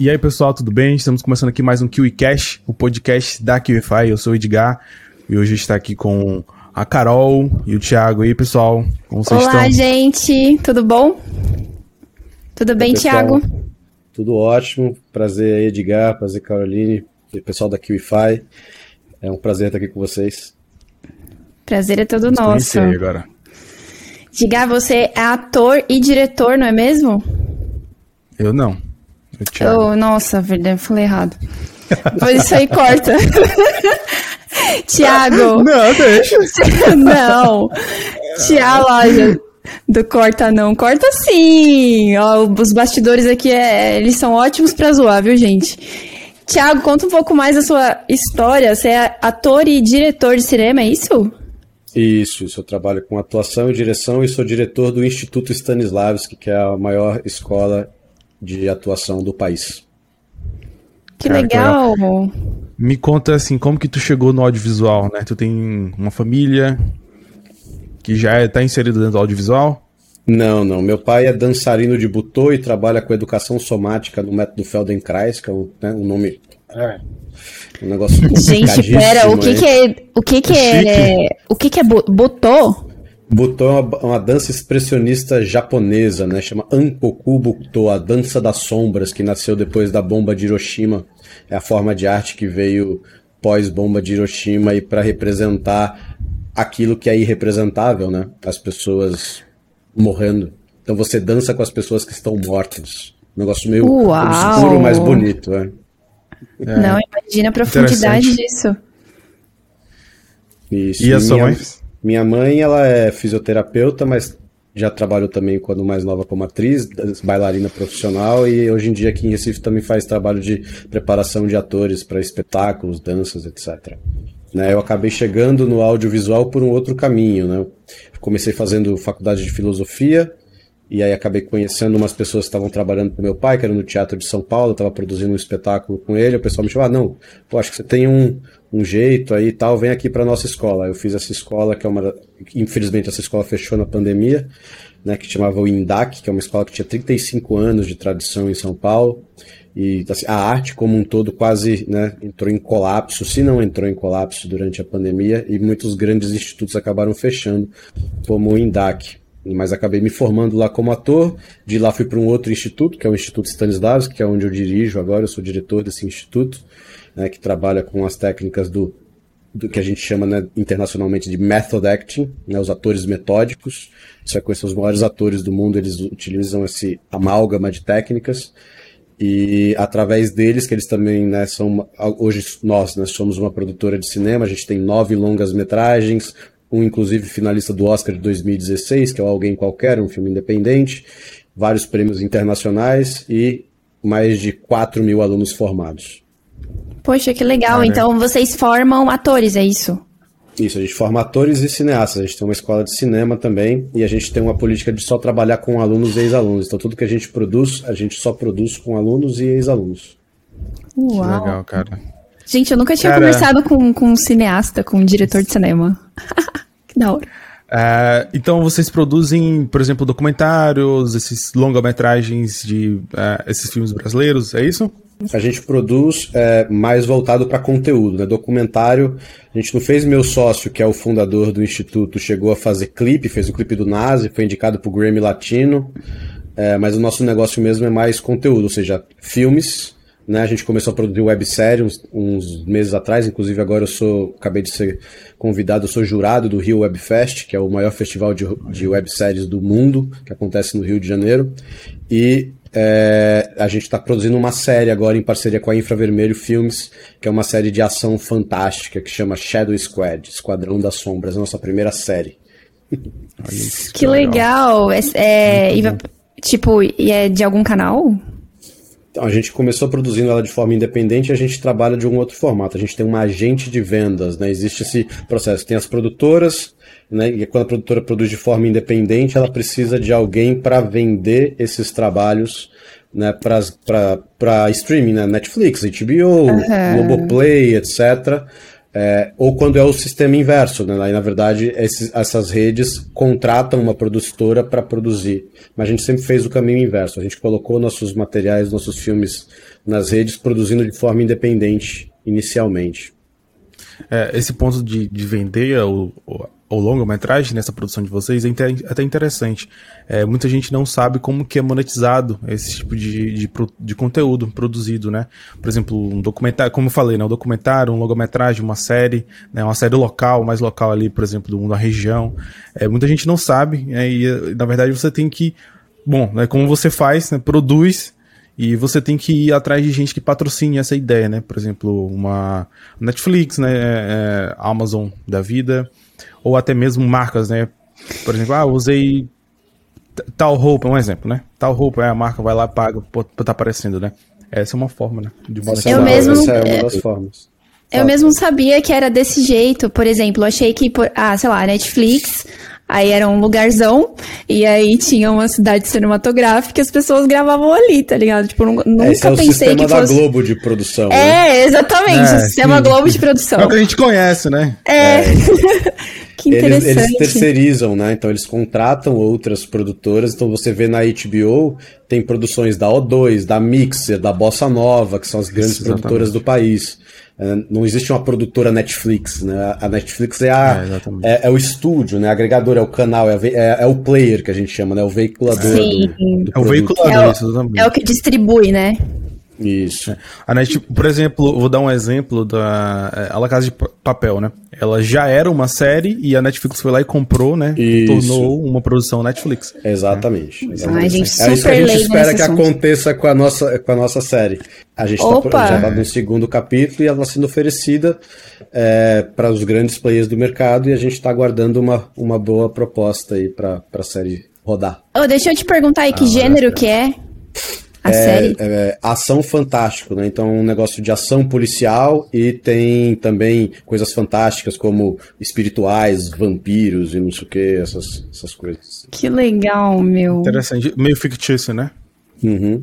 E aí, pessoal, tudo bem? Estamos começando aqui mais um KiwiCast, o podcast da KiwiFi. Eu sou o Edgar e hoje está aqui com a Carol e o Thiago. E aí, pessoal, como vocês Olá, estão? Olá, gente, tudo bom? Tudo bem, Thiago? Tudo ótimo. Prazer aí, Edgar, prazer, Caroline, e pessoal da KiwiFi. É um prazer estar aqui com vocês. Prazer é todo Vamos nosso. agora. Diga, você é ator e diretor, não é mesmo? Eu não. Thiago. Oh, nossa, verdade, eu falei errado. Pois isso aí corta. Tiago. Não, deixa. não. Tiago, loja do corta não. Corta sim. Ó, os bastidores aqui, é, eles são ótimos pra zoar, viu, gente? Tiago, conta um pouco mais da sua história. Você é ator e diretor de cinema, é isso? Isso, isso. Eu trabalho com atuação e direção e sou diretor do Instituto Stanislavski, que é a maior escola de atuação do país. Que Cara, legal. Me conta assim, como que tu chegou no audiovisual, né? Tu tem uma família que já está inserida dentro do audiovisual? Não, não. Meu pai é dançarino de butô e trabalha com educação somática no método Feldenkrais, que é um, né, um nome é. Um negócio Gente, pera, o que, que é. O que, que é. O que, que é butô? É uma, uma, dança expressionista japonesa, né? Chama Ankoku Butô, a dança das sombras, que nasceu depois da bomba de Hiroshima. É a forma de arte que veio pós-bomba de Hiroshima e para representar aquilo que é irrepresentável, né? As pessoas morrendo. Então você dança com as pessoas que estão mortas. Um negócio meio Uau. obscuro, mas bonito, né? É. Não, imagina a profundidade disso. Isso. E a sua minha, mãe? Minha mãe, ela é fisioterapeuta, mas já trabalhou também quando mais nova como atriz, bailarina profissional e hoje em dia aqui em Recife também faz trabalho de preparação de atores para espetáculos, danças, etc. Né, eu acabei chegando no audiovisual por um outro caminho, né? Comecei fazendo faculdade de filosofia e aí acabei conhecendo umas pessoas que estavam trabalhando com meu pai, que era no Teatro de São Paulo, estava produzindo um espetáculo com ele, o pessoal me chamou, ah, não, pô, acho que você tem um, um jeito aí e tal, vem aqui para nossa escola. Eu fiz essa escola, que é uma, infelizmente essa escola fechou na pandemia, né, que chamava o INDAC, que é uma escola que tinha 35 anos de tradição em São Paulo, e assim, a arte como um todo quase né, entrou em colapso, se não entrou em colapso durante a pandemia, e muitos grandes institutos acabaram fechando, como o INDAC mas acabei me formando lá como ator. De lá fui para um outro instituto, que é o Instituto Stanislavski, que é onde eu dirijo agora. Eu sou diretor desse instituto, né, que trabalha com as técnicas do, do que a gente chama né, internacionalmente de method acting, né, os atores metódicos. Você vai conhecer os maiores atores do mundo, eles utilizam esse amálgama de técnicas. E através deles, que eles também né, são. Hoje nós né, somos uma produtora de cinema, a gente tem nove longas metragens, um inclusive finalista do Oscar de 2016, que é o Alguém Qualquer, um filme independente, vários prêmios internacionais e mais de 4 mil alunos formados. Poxa, que legal. Ah, então vocês formam atores, é isso? Isso, a gente forma atores e cineastas. A gente tem uma escola de cinema também e a gente tem uma política de só trabalhar com alunos e ex-alunos. Então tudo que a gente produz, a gente só produz com alunos e ex-alunos. Uau. Que legal, cara. Gente, eu nunca tinha Cara... conversado com, com um cineasta, com um diretor de cinema. que da hora. Uh, então vocês produzem, por exemplo, documentários, esses longa-metragens de uh, esses filmes brasileiros, é isso? A gente produz é, mais voltado para conteúdo, né? Documentário, a gente não fez meu sócio, que é o fundador do instituto, chegou a fazer clipe, fez o clipe do Nazi, foi indicado para o Grammy Latino, é, mas o nosso negócio mesmo é mais conteúdo, ou seja, filmes né? A gente começou a produzir websérie uns, uns, meses atrás, inclusive agora eu sou, acabei de ser convidado, eu sou jurado do Rio Web Fest, que é o maior festival de, de webséries do mundo, que acontece no Rio de Janeiro. E é, a gente está produzindo uma série agora em parceria com a Infravermelho Filmes, que é uma série de ação fantástica que chama Shadow Squad, Esquadrão das Sombras, a nossa primeira série. que legal! É, é, e, tipo, e é de algum canal? Então, a gente começou produzindo ela de forma independente e a gente trabalha de um outro formato. A gente tem uma agente de vendas, né? Existe esse processo. Tem as produtoras, né? E quando a produtora produz de forma independente, ela precisa de alguém para vender esses trabalhos né, para streaming, né? Netflix, HBO, uhum. Globoplay, etc. É, ou quando é o sistema inverso, né? Aí, na verdade, esses, essas redes contratam uma produtora para produzir. Mas a gente sempre fez o caminho inverso. A gente colocou nossos materiais, nossos filmes nas redes, produzindo de forma independente inicialmente. É, esse ponto de, de vender o, o longa-metragem nessa produção de vocês é até interessante. É, muita gente não sabe como que é monetizado esse tipo de, de, de, conteúdo produzido, né? Por exemplo, um documentário, como eu falei, né? Um documentário, um longa-metragem, uma série, né? uma série local, mais local ali, por exemplo, da região. É, muita gente não sabe, é, e na verdade você tem que, bom, né, como você faz, né, produz e você tem que ir atrás de gente que patrocine essa ideia, né? Por exemplo, uma Netflix, né? É, Amazon da vida, ou até mesmo marcas, né? Por exemplo, ah, usei tal roupa, um exemplo, né? Tal roupa, é a marca vai lá paga por estar tá aparecendo, né? Essa é uma forma, né? De monetizar. Eu mesmo, Essa é uma das formas. Eu mesmo sabia que era desse jeito. Por exemplo, eu achei que, por, ah, sei lá, Netflix, aí era um lugarzão, e aí tinha uma cidade cinematográfica e as pessoas gravavam ali, tá ligado? Tipo, nunca Esse é o pensei sistema que fosse... da Globo de produção. É, né? exatamente, é, o sistema sim. Globo de produção. É o que a gente conhece, né? É. é. Que interessante. Eles, eles, terceirizam, né? Então eles contratam outras produtoras. Então você vê na HBO, tem produções da O2, da Mixer, da Bossa Nova, que são as grandes Isso, produtoras do país. É, não existe uma produtora Netflix, né? A Netflix é, a, é, é, é o estúdio, né? agregador, é o canal, é, é, é, o player que a gente chama, né? O veiculador. Sim. Do, do é o veiculador, é o, é o que distribui, né? Isso. A Net, por exemplo, vou dar um exemplo da é, A La Casa de Papel, né? Ela já era uma série e a Netflix foi lá e comprou, né? Isso. Tornou uma produção Netflix. Exatamente. Né? exatamente. Ai, gente, é isso que a gente espera que assunto. aconteça com a, nossa, com a nossa série. A gente está já tá no segundo capítulo e ela está sendo oferecida é, para os grandes players do mercado e a gente está aguardando uma, uma boa proposta aí para a série rodar. Oh, deixa eu te perguntar aí que ah, gênero que é. A é, série? É, ação fantástico, né? Então, um negócio de ação policial e tem também coisas fantásticas como espirituais, vampiros e não sei o que, essas, essas coisas. Que legal, meu. Interessante. Meio fictício, né? Uhum.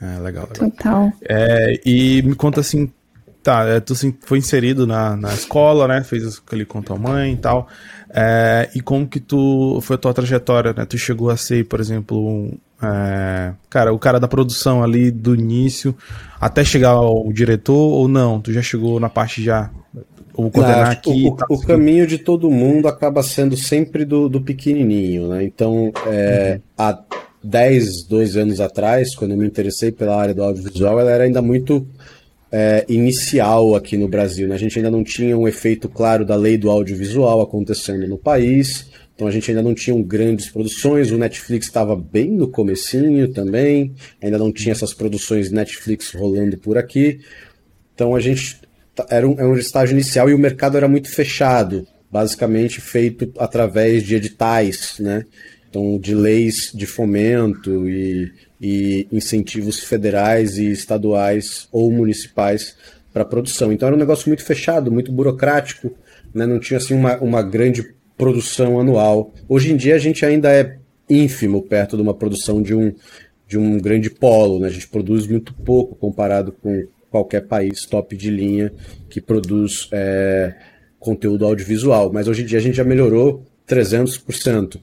É, legal, legal. Total. É, e me conta assim, tá, é, tu foi inserido na, na escola, né? Fez ali com tua mãe e tal. É, e como que tu foi a tua trajetória, né? Tu chegou a ser, por exemplo, um, é, cara, o cara da produção ali do início até chegar ao diretor ou não? Tu já chegou na parte já vou coordenar não, aqui. O, tá o, caminho de todo mundo acaba sendo sempre do, do pequenininho, né? Então, é, uhum. há 10, 12 anos atrás, quando eu me interessei pela área do audiovisual, ela era ainda muito é, inicial aqui no Brasil. Né? A gente ainda não tinha um efeito claro da lei do audiovisual acontecendo no país. Então a gente ainda não tinha grandes produções, o Netflix estava bem no comecinho também, ainda não tinha essas produções Netflix rolando por aqui. Então a gente era um, era um estágio inicial e o mercado era muito fechado, basicamente feito através de editais, né? Então de leis de fomento e, e incentivos federais e estaduais ou municipais para produção. Então era um negócio muito fechado, muito burocrático, né? não tinha assim uma, uma grande produção anual. Hoje em dia a gente ainda é ínfimo perto de uma produção de um, de um grande polo, né? A gente produz muito pouco comparado com qualquer país top de linha que produz é, conteúdo audiovisual. Mas hoje em dia a gente já melhorou 300%.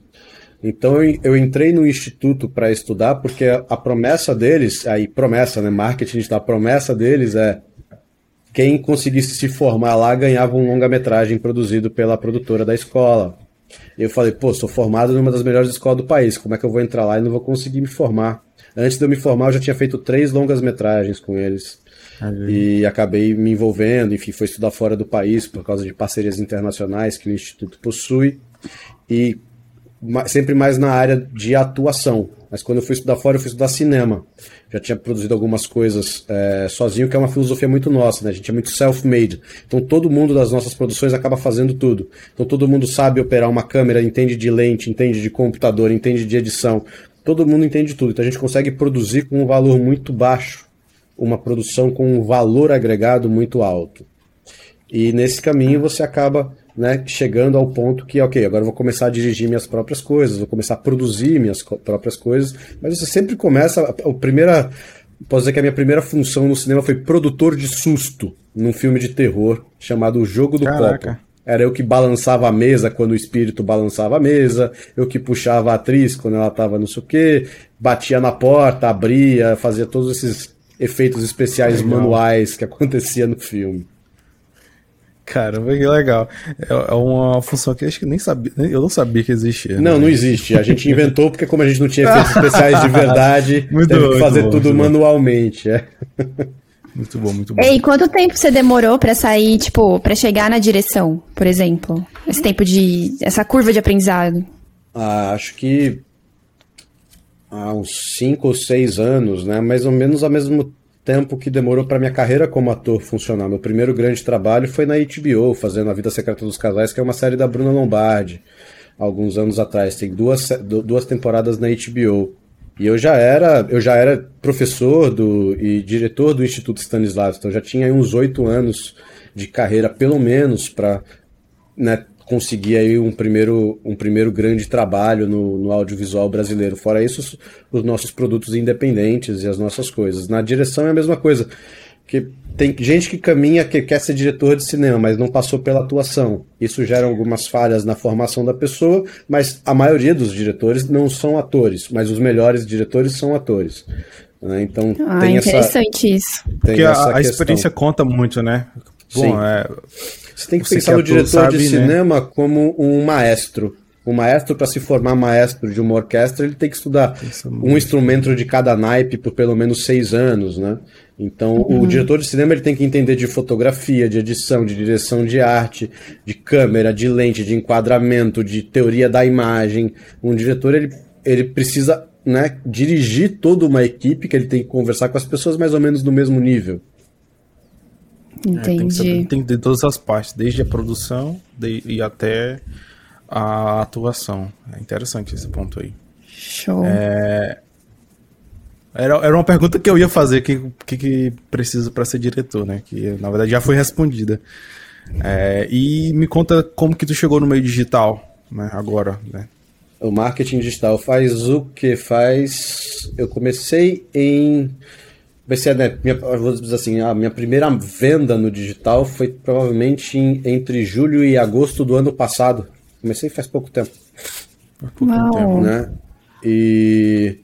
Então eu, entrei no instituto para estudar porque a promessa deles, aí promessa, né, marketing, a promessa deles é quem conseguisse se formar lá ganhava um longa-metragem produzido pela produtora da escola. Eu falei, pô, sou formado numa das melhores escolas do país, como é que eu vou entrar lá e não vou conseguir me formar? Antes de eu me formar, eu já tinha feito três longas-metragens com eles. E acabei me envolvendo, enfim, fui estudar fora do país por causa de parcerias internacionais que o Instituto possui. E sempre mais na área de atuação. Mas quando eu fui estudar fora, eu fui estudar cinema. Já tinha produzido algumas coisas é, sozinho, que é uma filosofia muito nossa, né? A gente é muito self-made. Então todo mundo das nossas produções acaba fazendo tudo. Então todo mundo sabe operar uma câmera, entende de lente, entende de computador, entende de edição. Todo mundo entende tudo. Então a gente consegue produzir com um valor muito baixo, uma produção com um valor agregado muito alto. E nesse caminho você acaba né, chegando ao ponto que, ok, agora eu vou começar a dirigir minhas próprias coisas, vou começar a produzir minhas próprias coisas, mas você sempre começa, a primeira posso dizer que a minha primeira função no cinema foi produtor de susto num filme de terror chamado O Jogo do Caraca. Copo. Era eu que balançava a mesa quando o espírito balançava a mesa, eu que puxava a atriz quando ela tava não sei o quê, batia na porta, abria, fazia todos esses efeitos especiais Legal. manuais que acontecia no filme. Caramba, que legal. É, é uma função que eu acho que nem sabia, eu não sabia que existia. Não, né? não existe. A gente inventou porque como a gente não tinha efeitos especiais de verdade, muito teve bom, que fazer bom, tudo manualmente. É. Muito bom, muito bom. E quanto tempo você demorou para sair, tipo, para chegar na direção, por exemplo? Esse tempo de essa curva de aprendizado? Ah, acho que há uns 5 ou 6 anos, né? Mais ou menos ao mesmo tempo que demorou para minha carreira como ator funcionar. Meu primeiro grande trabalho foi na HBO, fazendo A Vida Secreta dos Casais, que é uma série da Bruna Lombardi, alguns anos atrás. Tem duas, duas temporadas na HBO. E eu já era, eu já era professor do, e diretor do Instituto Stanislavski, então já tinha uns oito anos de carreira, pelo menos, para né, conseguir aí um primeiro, um primeiro grande trabalho no, no audiovisual brasileiro. Fora isso, os, os, nossos produtos independentes e as nossas coisas. Na direção é a mesma coisa. Que tem gente que caminha que quer ser diretor de cinema, mas não passou pela atuação. Isso gera algumas falhas na formação da pessoa, mas a maioria dos diretores não são atores, mas os melhores diretores são atores. Né? Então ah, tem interessante essa, isso. Porque a, a experiência conta muito, né? Bom, Sim. É, você tem que Você pensar que no diretor sabe, de né? cinema né? como um maestro. Um maestro, para se formar maestro de uma orquestra, ele tem que estudar um instrumento de cada naipe por pelo menos seis anos, né? Então, uhum. o diretor de cinema ele tem que entender de fotografia, de edição, de direção de arte, de câmera, de lente, de enquadramento, de teoria da imagem. Um diretor ele, ele precisa né, dirigir toda uma equipe que ele tem que conversar com as pessoas mais ou menos no mesmo nível. Entendi. É, tem, que saber, tem que ter todas as partes, desde a produção de, e até a atuação. É interessante esse ponto aí. Show. É, era, era uma pergunta que eu ia fazer, que, que, que precisa para ser diretor, né? Que na verdade já foi respondida. É, e me conta como que tu chegou no meio digital, né? Agora, né? O marketing digital faz o que faz. Eu comecei em vai ser, né, minha, vou dizer assim, a minha primeira venda no digital foi provavelmente em, entre julho e agosto do ano passado. Comecei faz pouco tempo. pouco Uau. tempo, né? E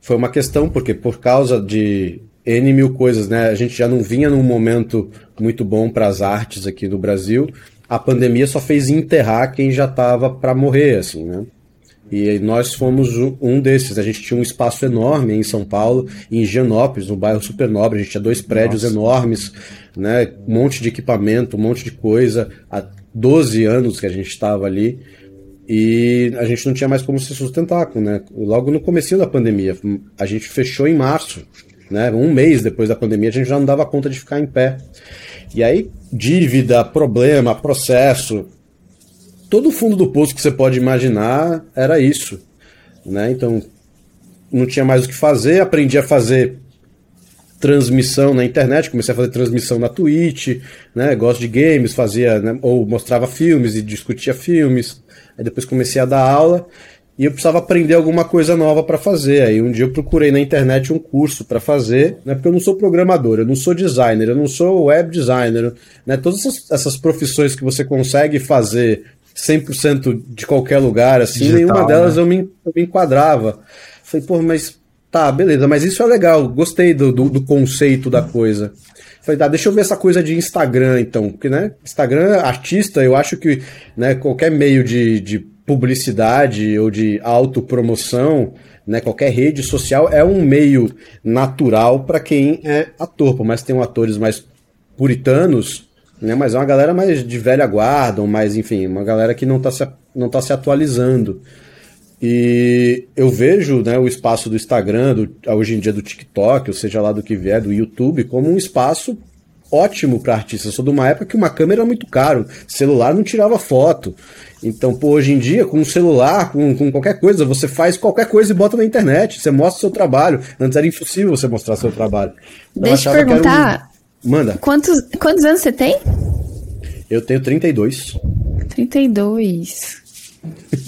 foi uma questão, porque por causa de N mil coisas, né? A gente já não vinha num momento muito bom para as artes aqui no Brasil. A pandemia só fez enterrar quem já estava para morrer, assim, né? E nós fomos um desses. A gente tinha um espaço enorme em São Paulo, em Higienópolis, no bairro Super Nobre. A gente tinha dois prédios Nossa. enormes, né? um monte de equipamento, um monte de coisa. Há 12 anos que a gente estava ali. E a gente não tinha mais como se sustentar. Né? Logo no começo da pandemia. A gente fechou em março. Né? Um mês depois da pandemia, a gente já não dava conta de ficar em pé. E aí, dívida, problema, processo, todo o fundo do poço que você pode imaginar era isso. Né? Então, não tinha mais o que fazer, aprendi a fazer transmissão na internet, comecei a fazer transmissão na Twitch, né? Gosto de games, fazia, né? ou mostrava filmes e discutia filmes. Aí depois comecei a dar aula e eu precisava aprender alguma coisa nova para fazer. Aí um dia eu procurei na internet um curso para fazer, né? Porque eu não sou programador, eu não sou designer, eu não sou web designer, né? Todas essas, essas profissões que você consegue fazer 100% de qualquer lugar, assim, Digital, nenhuma delas né? eu, me, eu me enquadrava. Falei, pô, mas tá, beleza, mas isso é legal, gostei do, do, do, conceito da coisa. Falei, tá, deixa eu ver essa coisa de Instagram, então, porque, né, Instagram, artista, eu acho que, né, qualquer meio de, de publicidade ou de autopromoção, né, qualquer rede social é um meio natural para quem é ator, por mais que tenham atores mais puritanos, né? Mas é uma galera mais de velha guarda, ou mais, enfim, uma galera que não está se, não tá se atualizando. E eu vejo né, o espaço do Instagram, do, hoje em dia do TikTok, ou seja lá do que vier, do YouTube, como um espaço ótimo para artista. Eu sou de uma época que uma câmera era muito caro, celular não tirava foto. Então, pô, hoje em dia, com um celular, com, com qualquer coisa, você faz qualquer coisa e bota na internet. Você mostra seu trabalho. Antes era impossível você mostrar seu trabalho. Então, Deixa eu perguntar. Manda. Quantos, quantos anos você tem? Eu tenho 32. 32.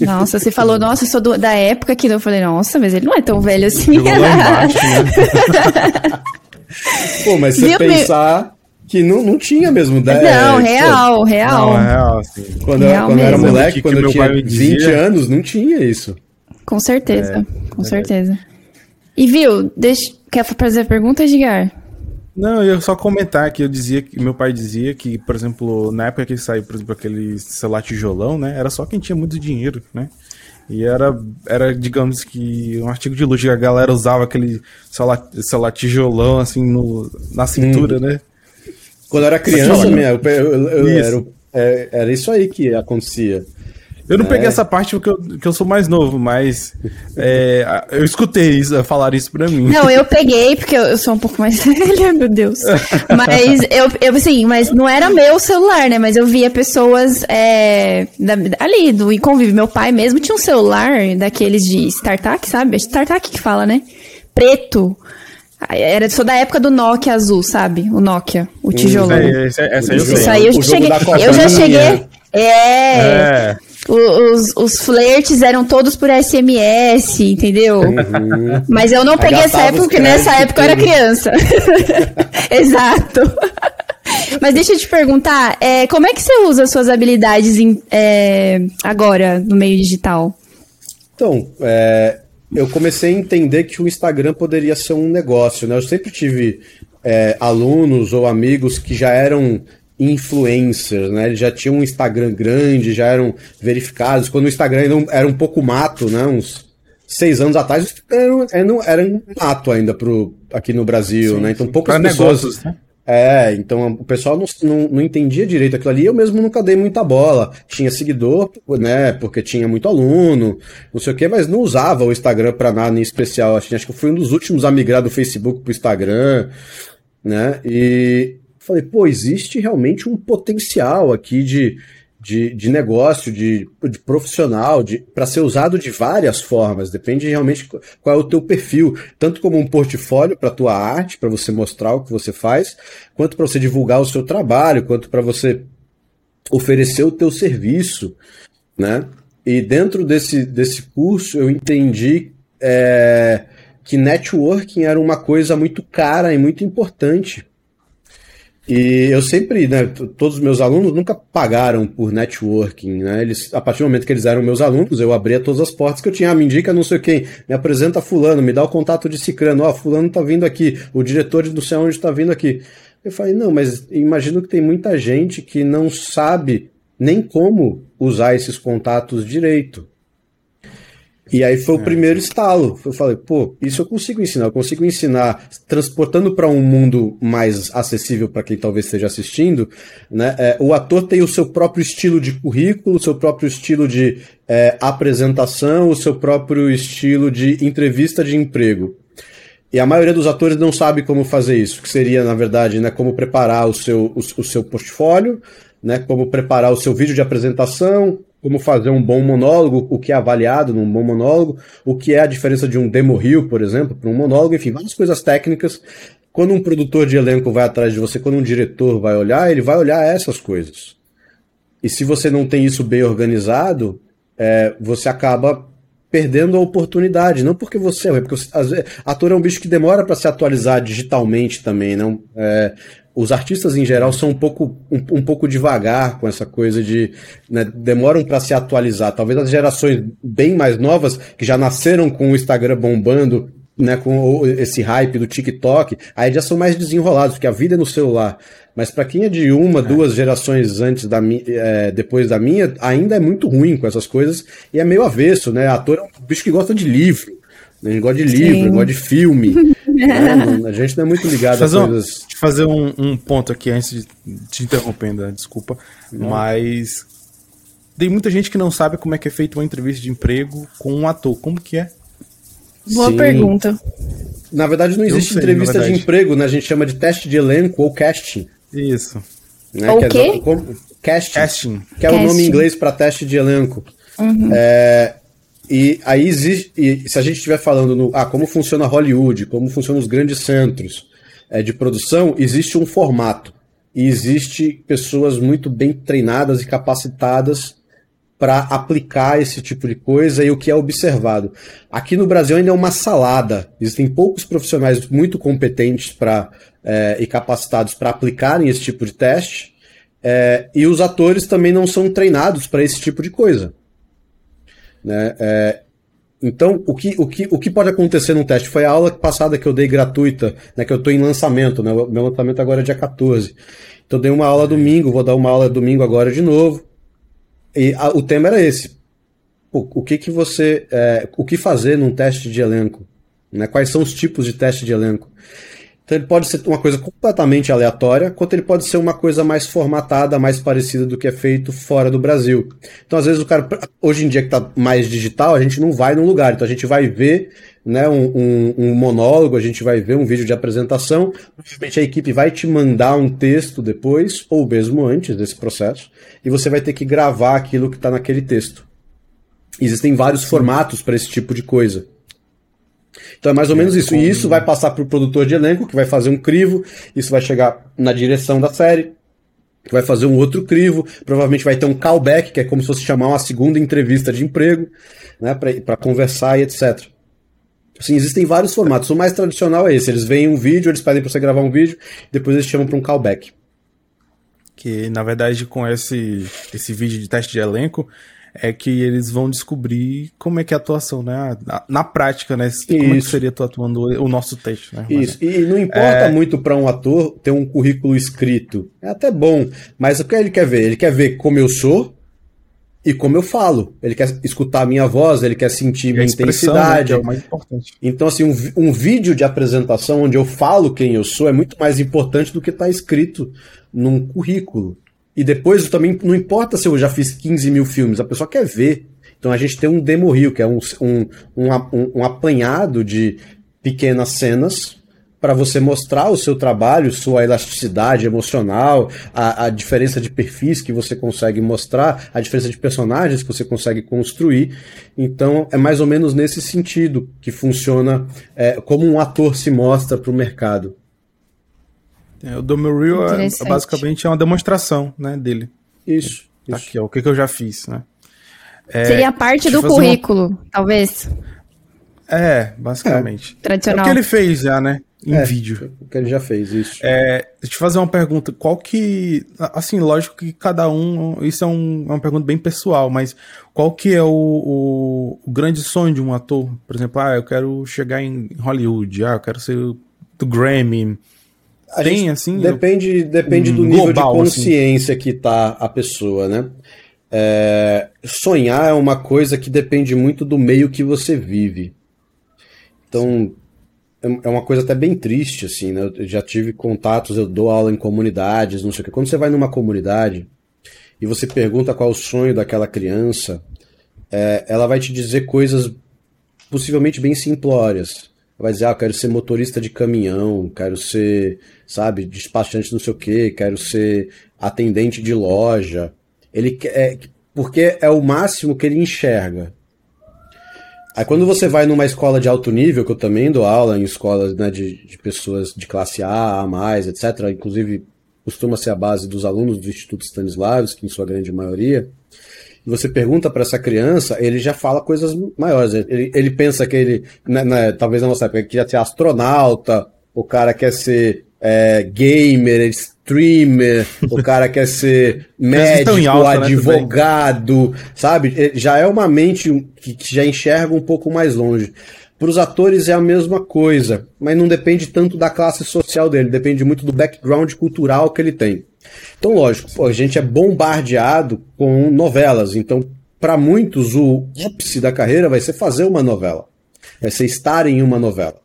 Nossa, você falou, nossa, eu sou do, da época que eu falei, nossa, mas ele não é tão velho assim. Embaixo, né? Pô, mas você Viu, pensar que não, não tinha mesmo. né? Não, É, real, Não, real. é real, assim. quando, eu, Real quando eu era moleque, Que- quando que eu meu tinha pai me 20 dizia- anos, não tinha isso. Com certeza, com certeza. E viu, deixa, quer fazer a pergunta, Edgar? Não, eu ia só comentar que eu dizia que meu pai dizia que, por exemplo, na época que saiu, por exemplo, aquele celular tijolão, né? Era só quem tinha muito dinheiro, né? E era, era, digamos que, um artigo de luxo. A galera usava aquele celular, celular tijolão, assim, no, na cintura, né? Quando eu era criança, minha, eu, eu- eu- Isso. era, é- era isso aí que acontecia. Eu não peguei É. essa parte porque eu, que eu sou mais novo, mas é, eu escutei isso, falar isso pra mim. Não, eu peguei, porque eu, eu sou um pouco mais velha, meu Deus. Mas eu, eu assim, mas não era meu celular, né? Mas eu via pessoas é, da- ali, do convívio. Meu pai mesmo tinha um celular daqueles de StarTAC, sabe? É StarTAC que fala, né? Preto. Era só da época do Nokia azul, sabe? O Nokia, o tijolão. É, essa, essa aí eu. Isso aí eu jogo cheguei. Eu já cheguei. É. É. Os, os flertes eram todos por SMS, entendeu? Mas eu não peguei essa época, porque nessa créditos época eu era criança. Exato. Mas deixa eu te perguntar, é, como é que você usa as suas habilidades em- é, agora no meio digital? Então, é, eu comecei a entender que o Instagram poderia ser um negócio, né? Eu sempre tive é, alunos ou amigos que já eram influencers, né? Eles já tinham um Instagram grande, já eram verificados. Quando o Instagram ainda era um pouco mato, né? Uns seis anos atrás, o Instagram era, um- era um mato ainda pro, aqui no Brasil, né? Então poucas Pra pessoas... negócios, né? É, então o pessoal não, não, não entendia direito aquilo ali. Eu mesmo nunca dei muita bola. Tinha seguidor, né? Porque tinha muito aluno, não sei o quê, mas não usava o Instagram pra nada em especial. Acho, acho que eu fui um dos últimos a migrar do Facebook pro Instagram, né? E falei, pô, existe realmente um potencial aqui de, de, de negócio, de, de profissional, de, para ser usado de várias formas. Depende realmente qual é o teu perfil, tanto como um portfólio para tua arte, para você mostrar o que você faz, quanto para você divulgar o seu trabalho, quanto para você oferecer o teu serviço, né? E dentro desse, desse curso eu entendi é, que networking era uma coisa muito cara e muito importante. E eu sempre, né, todos os meus alunos nunca pagaram por networking, né? Eles, a partir do momento que eles eram meus alunos, eu abria todas as portas que eu tinha, ah, me indica não sei quem, me apresenta fulano, me dá o contato de cicrano, ó, fulano tá vindo aqui, o diretor de não sei onde tá vindo aqui. Eu falei, não, mas imagino que tem muita gente que não sabe nem como usar esses contatos direito. E aí foi o primeiro estalo. Eu falei, pô, isso eu consigo ensinar. Eu consigo ensinar transportando para um mundo mais acessível para quem talvez esteja assistindo. Né? É, o ator tem o seu próprio estilo de currículo, o seu próprio estilo de é, apresentação, o seu próprio estilo de entrevista de emprego. E a maioria dos atores não sabe como fazer isso, que seria, na verdade, né, como preparar o seu, o, o seu portfólio, né, como preparar o seu vídeo de apresentação, como fazer um bom monólogo, o que é avaliado num bom monólogo, o que é a diferença de um demo reel, por exemplo, para um monólogo, enfim, várias coisas técnicas. Quando um produtor de elenco vai atrás de você, quando um diretor vai olhar, ele vai olhar essas coisas. E se você não tem isso bem organizado, é, você acaba perdendo a oportunidade, não porque você é porque você, vezes, ator é um bicho que demora para se atualizar digitalmente também, não? É, os artistas em geral são um pouco, um, um pouco devagar com essa coisa de né, demoram para se atualizar. Talvez as gerações bem mais novas que já nasceram com o Instagram bombando, né, com esse hype do TikTok, aí já são mais desenrolados, porque a vida é no celular. Mas para quem é de uma, é. duas gerações antes da é, depois da minha, ainda é muito ruim com essas coisas e é meio avesso, né? Ator é um bicho que gosta de livro. Né? Gosta de livro, Sim. gosta de filme. né? A gente não é muito ligado fazer a coisas. Um, deixa eu fazer um, um, ponto aqui antes de te interrompendo, desculpa. Não. Mas tem muita gente que não sabe como é que é feita uma entrevista de emprego com um ator. Como que é? Boa Sim. pergunta. Na verdade, não existe sei, entrevista de emprego, né? A gente chama de teste de elenco ou casting. Isso. Né? O que quê? É, como, casting, casting. Que é casting. o nome em inglês para teste de elenco. Uhum. É, e aí existe. E se a gente estiver falando no. Ah, como funciona Hollywood, como funcionam os grandes centros é, de produção, existe um formato. E existe pessoas muito bem treinadas e capacitadas para aplicar esse tipo de coisa e o que é observado. Aqui no Brasil ainda é uma salada. Existem poucos profissionais muito competentes para é, e capacitados para aplicarem esse tipo de teste. É, e os atores também não são treinados para esse tipo de coisa. Né? É, então, o que, o, que, o que pode acontecer num teste? Foi a aula passada que eu dei gratuita, né, que eu estou em lançamento, né, meu lançamento agora é dia 14. Então, eu dei uma aula domingo, vou dar uma aula domingo agora de novo. E a, o tema era esse. O, o que que você. É, o que fazer num teste de elenco? Né? Quais são os tipos de teste de elenco? Então ele pode ser uma coisa completamente aleatória, quanto ele pode ser uma coisa mais formatada, mais parecida do que é feito fora do Brasil. Então, às vezes, o cara, hoje em dia que está mais digital, a gente não vai num lugar, então a gente vai ver né, um, um, um, monólogo, a gente vai ver um vídeo de apresentação, provavelmente a equipe vai te mandar um texto depois, ou mesmo antes desse processo, e você vai ter que gravar aquilo que está naquele texto. Existem vários formatos para esse tipo de coisa. Então é mais ou menos isso. E isso vai passar para o produtor de elenco, que vai fazer um crivo, isso vai chegar na direção da série, que vai fazer um outro crivo, provavelmente vai ter um callback, que é como se fosse chamar uma segunda entrevista de emprego, né, para conversar e etc. Assim, existem vários formatos. O mais tradicional é esse: eles veem um vídeo, eles pedem para você gravar um vídeo, depois eles chamam para um callback. Que na verdade, com esse, esse vídeo de teste de elenco, é que eles vão descobrir como é que é a atuação, né? Na, na prática, né? Como é que seria tu atuando o nosso texto, né? Isso. E não importa é... muito para um ator ter um currículo escrito. É até bom, mas o que ele quer ver? Ele quer ver como eu sou e como eu falo. Ele quer escutar a minha voz, ele quer sentir minha né, intensidade. Né, é o mais importante. Então, assim, um, um vídeo de apresentação onde eu falo quem eu sou é muito mais importante do que está escrito num currículo. E depois também não importa se eu já fiz 15 mil filmes, a pessoa quer ver. Então a gente tem um demo reel, que é um, um, um, um apanhado de pequenas cenas para você mostrar o seu trabalho, sua elasticidade emocional, a, a, diferença de perfis que você consegue mostrar, a diferença de personagens que você consegue construir. Então, é mais ou menos nesse sentido que funciona é, como um ator se mostra para o mercado. É, o Real é, basicamente é uma demonstração né, dele. Isso. Tá isso. Aqui, ó, o que, que eu já fiz, né? É, Seria parte do currículo, uma... talvez. É, basicamente. É. Tradicional. É o que ele fez já, né? Em é, vídeo. O que ele já fez, isso. É, deixa eu fazer uma pergunta. Qual que. Assim, lógico que cada um. Isso é, um, é uma pergunta bem pessoal, mas qual que é o, o, o, grande sonho de um ator? Por exemplo, ah, eu quero chegar em Hollywood, ah, eu quero ser do Grammy. A Tem, gente, assim? Depende, depende um do nível global, de assim. consciência assim. que tá a pessoa, né? É, sonhar é uma coisa que depende muito do meio que você vive. Então, é, é uma coisa até bem triste, assim, né? Eu já tive contatos, eu dou aula em comunidades, não sei o que. Quando você vai numa comunidade e você pergunta qual é o sonho daquela criança, é, ela vai te dizer coisas possivelmente bem simplórias vai dizer, ah, quero ser motorista de caminhão, quero ser, sabe, despachante não sei o quê, quero ser atendente de loja. Ele é porque é o máximo que ele enxerga. Aí quando você vai numa escola de alto nível, que eu também dou aula em escolas né, de, de pessoas de classe A, A+, mais, etc., inclusive costuma ser a base dos alunos do Instituto Stanislavski, em sua grande maioria, você pergunta para essa criança, ele já fala coisas maiores. Ele, ele pensa que ele, né, né, talvez na nossa época, quer ser astronauta, o cara quer ser é, gamer, streamer, o cara quer ser médico, alta, né, advogado, né, sabe? Já é uma mente que, que já enxerga um pouco mais longe. Para os atores é a mesma coisa, mas não depende tanto da classe social dele, depende muito do background cultural que ele tem. Então, lógico, pô, a gente é bombardeado com novelas. Então, para muitos, o ápice da carreira vai ser fazer uma novela. Vai ser estar em uma novela.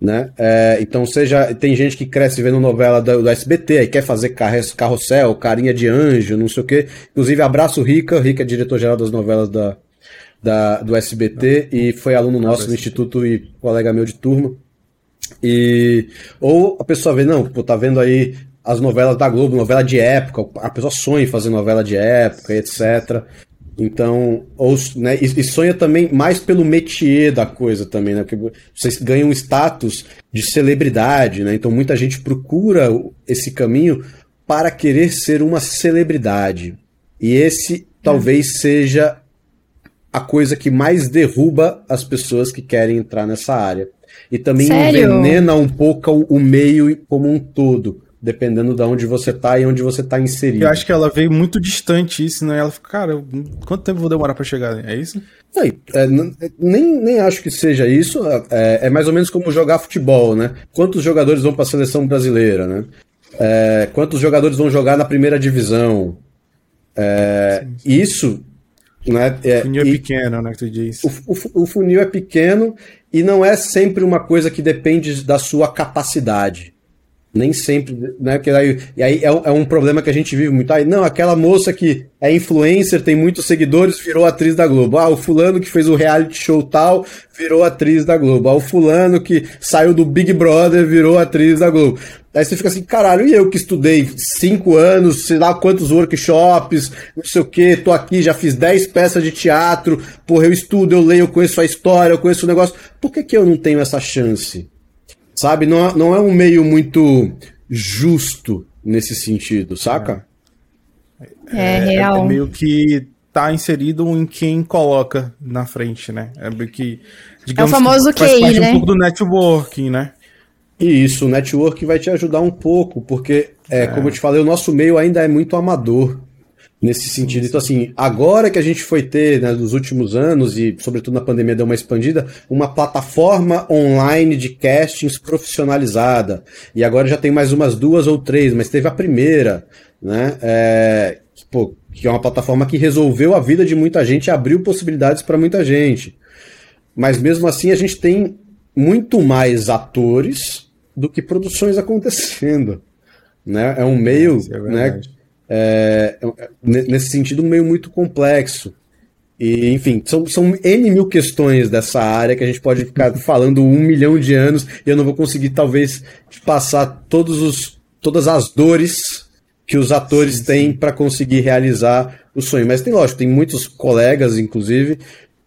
Né? É, então, seja. Tem gente que cresce vendo novela do, do SBT, aí quer fazer carrossel, carinha de anjo, não sei o quê. Inclusive, abraço Rica. Rica é diretor-geral das novelas da, da, do SBT e foi aluno nosso no Instituto e colega meu de turma. E, ou a pessoa vê, não, pô, tá vendo aí as novelas da Globo, novela de época, a pessoa sonha em fazer novela de época, etc. Então, ou, né, e, sonha também mais pelo métier da coisa também, né? Porque vocês ganham status de celebridade, né? Então muita gente procura esse caminho para querer ser uma celebridade. E esse talvez seja a coisa que mais derruba as pessoas que querem entrar nessa área. E também Sério? envenena um pouco o meio como um todo, dependendo de onde você tá e onde você tá inserido. Eu acho que ela veio muito distante isso, né? Ela fica, cara, quanto tempo vou demorar pra chegar? É isso? Aí, é, n- nem, nem acho que seja isso. É, é mais ou menos como jogar futebol, né? Quantos jogadores vão para a seleção brasileira, né? É, quantos jogadores vão jogar na primeira divisão? É, isso, né? É, O funil é pequeno, né? Que tu diz. o, o- o funil é pequeno e não é sempre uma coisa que depende da sua capacidade. Nem sempre, né? Porque aí, e aí é, um- é um problema que a gente vive muito. Aí, não, aquela moça que é influencer, tem muitos seguidores, virou atriz da Globo. Ah, o fulano que fez o reality show tal, virou atriz da Globo. Ah, o fulano que saiu do Big Brother, virou atriz da Globo. Aí você fica assim, caralho, e eu que estudei cinco anos, sei lá quantos workshops, não sei o que, tô aqui, já fiz dez peças de teatro, porra, eu estudo, eu leio, eu conheço a história, eu conheço o negócio. Por que, que eu não tenho essa chance? Sabe, não, é- não é um meio muito justo nesse sentido, saca? É, É real. meio que tá inserido em quem coloca na frente, né? É meio que. digamos É o famoso que faz QI, parte né? um pouco do networking, né? E isso, o network vai te ajudar um pouco, porque, é, como eu te falei, o nosso meio ainda é muito amador nesse sentido. Então, assim, agora que a gente foi ter, né, nos últimos anos, e sobretudo na pandemia deu uma expandida, uma plataforma online de castings profissionalizada. E agora já tem mais umas duas ou três, mas teve a primeira, né? É, que, pô, que é uma plataforma que resolveu a vida de muita gente e abriu possibilidades para muita gente. Mas mesmo assim a gente tem muito mais atores do que produções acontecendo. Né? É um meio, Isso é né. É, é, nesse sentido, um meio muito complexo. E, enfim, são, são N mil questões dessa área que a gente pode ficar falando um milhão de anos e eu não vou conseguir, talvez, passar todos os, todas as dores que os atores têm para conseguir realizar o sonho. Mas tem, lógico, tem muitos colegas, inclusive,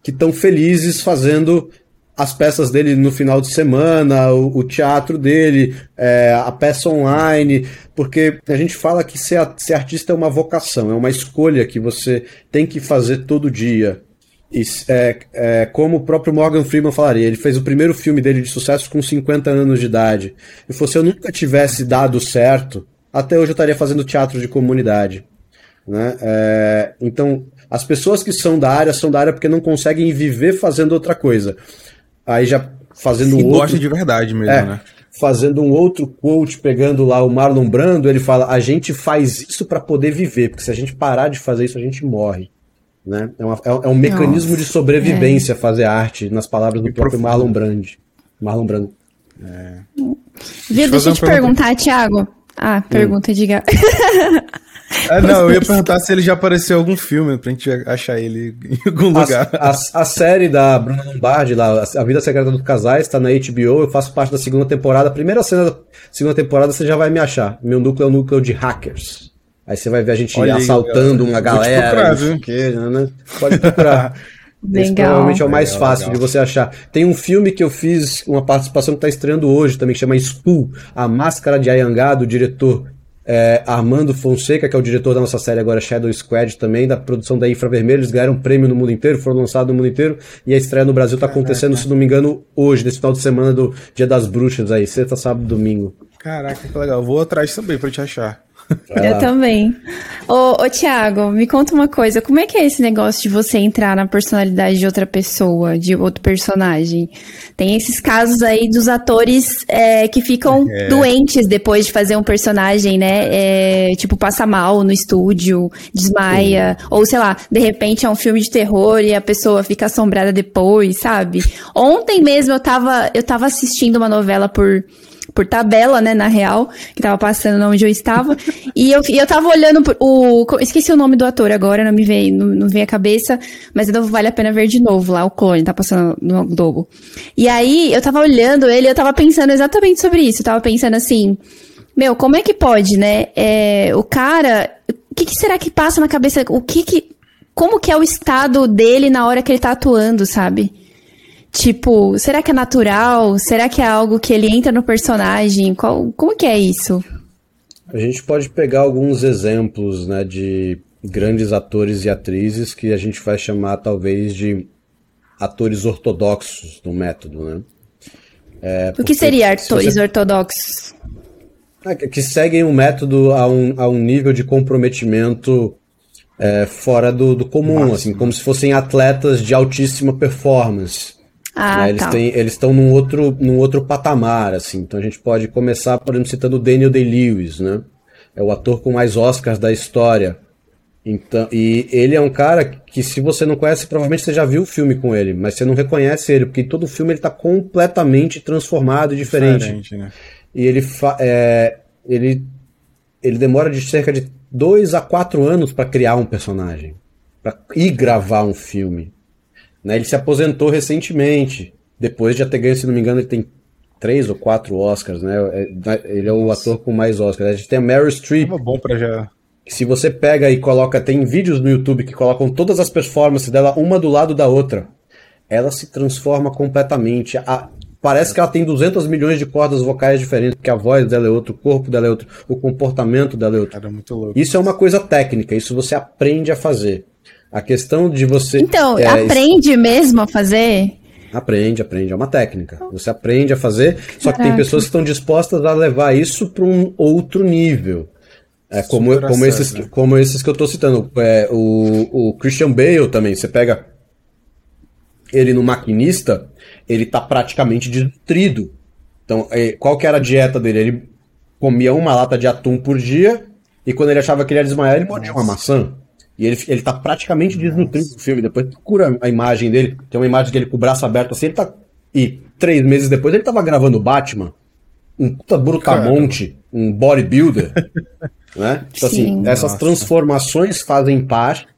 que estão felizes fazendo as peças dele no final de semana, o, o teatro dele, é, a peça online, porque a gente fala que ser, ser artista é uma vocação, é uma escolha que você tem que fazer todo dia. E, é, é, como o próprio Morgan Freeman falaria, ele fez o primeiro filme dele de sucesso com 50 anos de idade. E se eu nunca tivesse dado certo, até hoje eu estaria fazendo teatro de comunidade. Né? É, então, as pessoas que são da área são da área porque não conseguem viver fazendo outra coisa. Aí já fazendo E um gosta outro, de verdade mesmo, é, né? fazendo um outro quote, pegando lá o Marlon Brando, ele fala: a gente faz isso para poder viver, porque se a gente parar de fazer isso, a gente morre. Né? É, uma- é- é um mecanismo de sobrevivência fazer arte, nas palavras do E próprio profundo. Marlon Brando. Marlon Brando. Viu? fazer Deixa eu uma te pergunta. perguntar, Thiago. Ah, pergunta, diga. É, não, eu ia perguntar se ele já apareceu em algum filme pra gente achar ele em algum A, lugar. a, a série da Bruna Lombardi, lá, A Vida Secreta dos Casais, tá na HBO. Eu faço parte da segunda temporada. A primeira cena da segunda temporada você já vai me achar. Meu núcleo é o núcleo de hackers. Aí você vai ver a gente Olha aí, assaltando uma galera. Procurar, o quê, né? Pode procurar. Esse Legal. provavelmente é o mais Legal, fácil legal. de você achar. Tem um filme que eu fiz, uma participação que está estreando hoje também, que chama School, A Máscara de Ayangá, do diretor é, Armando Fonseca, que é o diretor da nossa série agora Shadow Squad também, da produção da Infravermelho. Eles ganharam um prêmio no mundo inteiro, foram lançados no mundo inteiro, e a estreia no Brasil está acontecendo, se não me engano, hoje, nesse final de semana do Dia das Bruxas aí, sexta, sábado e domingo. Caraca, que legal. Vou atrás também pra te achar. Eu também. Ô, ô, Thiago, me conta uma coisa. Como é que é esse negócio de você entrar na personalidade de outra pessoa, de outro personagem? Tem esses casos aí dos atores é, que ficam É. doentes depois de fazer um personagem, né? É, tipo, passa mal no estúdio, desmaia. Ou, sei lá, de repente é um filme de terror e a pessoa fica assombrada depois, sabe? Ontem mesmo eu tava, eu tava assistindo uma novela por por tabela, né, na real, que tava passando onde eu estava. e eu, e eu tava olhando o. Esqueci o nome do ator agora, não me veio, não, não veio a cabeça, mas ainda vale a pena ver de novo lá, o clone, tá passando no Globo. E aí, eu tava olhando ele, eu tava pensando exatamente sobre isso. Eu tava pensando assim, meu, como é que pode, né? É, o cara. O que, que será que passa na cabeça? O que que. Como que é o estado dele na hora que ele tá atuando, sabe? Tipo, será que é natural? Será que é algo que ele entra no personagem? Qual, como que é isso? A gente pode pegar alguns exemplos né, de grandes atores e atrizes que a gente vai chamar talvez de atores ortodoxos do método, né? É, o que seria atores você... ortodoxos? É, que seguem o método a um, a um nível de comprometimento é, fora do, do comum, assim, como se fossem atletas de altíssima performance. Ah, né? Eles tá. eles estão num outro, num outro patamar, assim. Então a gente pode começar, por exemplo, citando Daniel Day-Lewis, né? É o ator com mais Oscars da história. Então, e ele é um cara que, se você não conhece, provavelmente você já viu o filme com ele, mas você não reconhece ele, porque todo filme ele está completamente transformado e diferente. diferente né? E ele, é, ele, ele demora de cerca de dois a quatro anos para criar um personagem, para ir gravar um filme. Né? Ele se aposentou recentemente, depois de já ter ganho, se não me engano, ele tem três ou quatro Oscars, né? É? Ele é o ator com mais Oscars. A gente tem a Meryl Streep. É bom para já. Se você pega e coloca, tem vídeos no YouTube que colocam todas as performances dela uma do lado da outra. Ela se transforma completamente. A, parece que ela tem 200 milhões de cordas vocais diferentes, porque a voz dela é outro, o corpo dela é outro, o comportamento dela é outro. Cara, muito louco. Isso é uma coisa técnica, isso você aprende a fazer. A questão de você. Então, é, aprende mesmo a fazer? Aprende, aprende. É uma técnica. Você aprende a fazer, só que tem pessoas que estão dispostas a levar isso para um outro nível. É, como, como, esses, né? como esses que eu estou citando. É, o, o Christian Bale também. Você pega ele no maquinista, ele tá praticamente desnutrido. Então, é, qual que era a dieta dele? Ele comia uma lata de atum por dia, e quando ele achava que ele ia desmaiar, ele mordia uma maçã. E ele, ele tá praticamente desnutrido no filme. Depois procura a imagem dele. Tem uma imagem dele com o braço aberto assim. Ele tá. E três meses depois ele tava gravando Batman. Um puta brutamonte, um bodybuilder. né? Então, assim, essas Nossa. transformações fazem parte.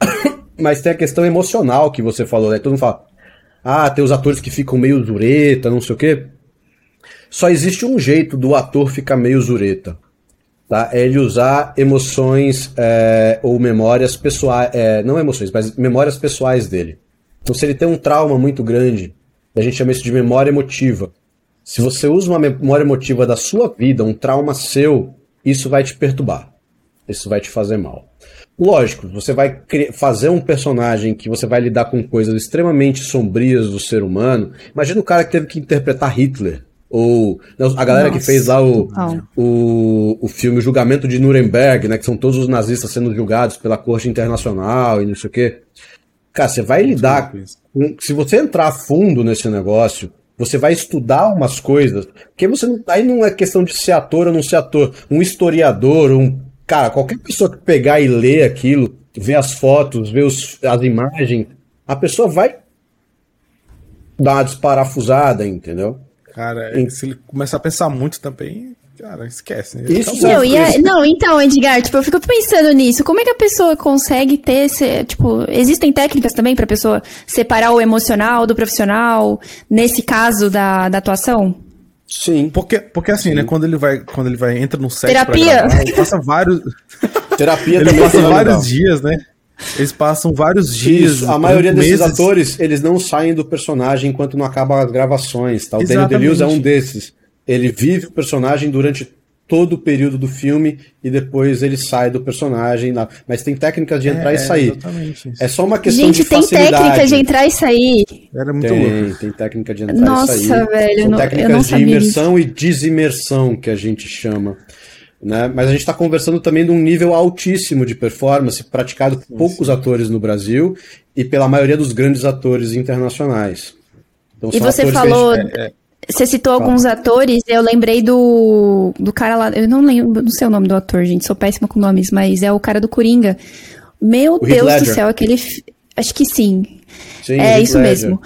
mas tem a questão emocional que você falou, né? Todo mundo fala. Ah, tem os atores que ficam meio zureta, não sei o quê. Só existe um jeito do ator ficar meio zureta tá? é ele usar emoções é, ou memórias pessoais, é, não emoções, mas memórias pessoais dele. Então, se ele tem um trauma muito grande, a gente chama isso de memória emotiva. Se você usa uma memória emotiva da sua vida, um trauma seu, isso vai te perturbar. Isso vai te fazer mal. Lógico, você vai fazer um personagem que você vai lidar com coisas extremamente sombrias do ser humano. Imagina o cara que teve que interpretar Hitler. Ou a galera Nossa, que fez lá o, o, o filme o Julgamento de Nuremberg, né? Que são todos os nazistas sendo julgados pela corte internacional e não sei o quê. Cara, você vai lidar com. Se você entrar a fundo nesse negócio, você vai estudar umas coisas. Porque você não. Aí não é questão de ser ator ou não ser ator. Um historiador, um. Cara, qualquer pessoa que pegar e ler aquilo, ver as fotos, ver os, as imagens, a pessoa vai dar uma desparafusada, entendeu? Cara, se ele começar a pensar muito também, cara, esquece. Né? Isso, não, é, não, então, Edgar, tipo, eu fico pensando nisso. Como é que a pessoa consegue ter esse, tipo, existem técnicas também para pessoa separar o emocional do profissional nesse caso da, da atuação? Sim. Porque, porque assim, né, Sim. né, quando ele vai, quando ele vai entra no set Terapia. Gravar, ele passa vários Terapia ele passa vários dias, né? Eles passam vários dias. Isso, a maioria desses meses. atores, eles não saem do personagem enquanto não acabam as gravações. Tá? O Daniel DeLewis é um desses. Ele vive o personagem durante todo o período do filme e depois ele sai do personagem. Mas tem técnicas de entrar é, e sair. Exatamente. É só uma questão Gente, de facilidade. Gente, tem técnica de entrar e sair. Era muito tem, louco. Tem técnica de entrar Nossa, e sair. velho. São não, técnicas de imersão isso. e desimersão que a gente chama. Né? Mas a gente está conversando também de um nível altíssimo de performance, praticado por poucos sim. atores no Brasil e pela maioria dos grandes atores internacionais. Então, e você falou, gente... É, é... você citou Fala. alguns atores, eu lembrei do, do cara lá, eu não lembro, não sei o nome do ator, gente, sou péssima com nomes, mas é o cara do Coringa. Meu o Deus do céu, aquele. Acho que sim. sim é isso Ledger. mesmo.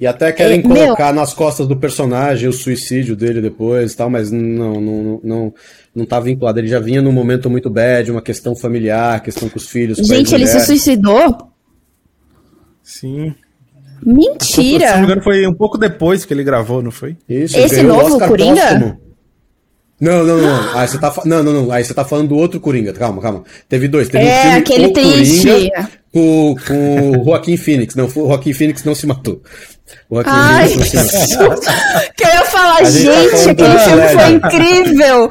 E até querem é, colocar meu... nas costas do personagem o suicídio dele depois tal, mas não, não, não, não tá vinculado. Ele já vinha num momento muito bad, uma questão familiar, questão com os filhos. Gente, ele se suicidou? Sim. Mentira! Se não me engano, foi um pouco depois que ele gravou, não foi? Isso, Esse novo Coringa? Póstumo. Não, não, não. Aí você tá, não, não, não. Aí você tá falando do outro Coringa. Calma, calma. Teve dois. Teve é, um filme aquele triste. Coringa com, com o Joaquim Phoenix. Não, o Joaquim Phoenix não se matou. O Ai, matou. que eu ia falar, tá gente, tá aquele filme foi incrível.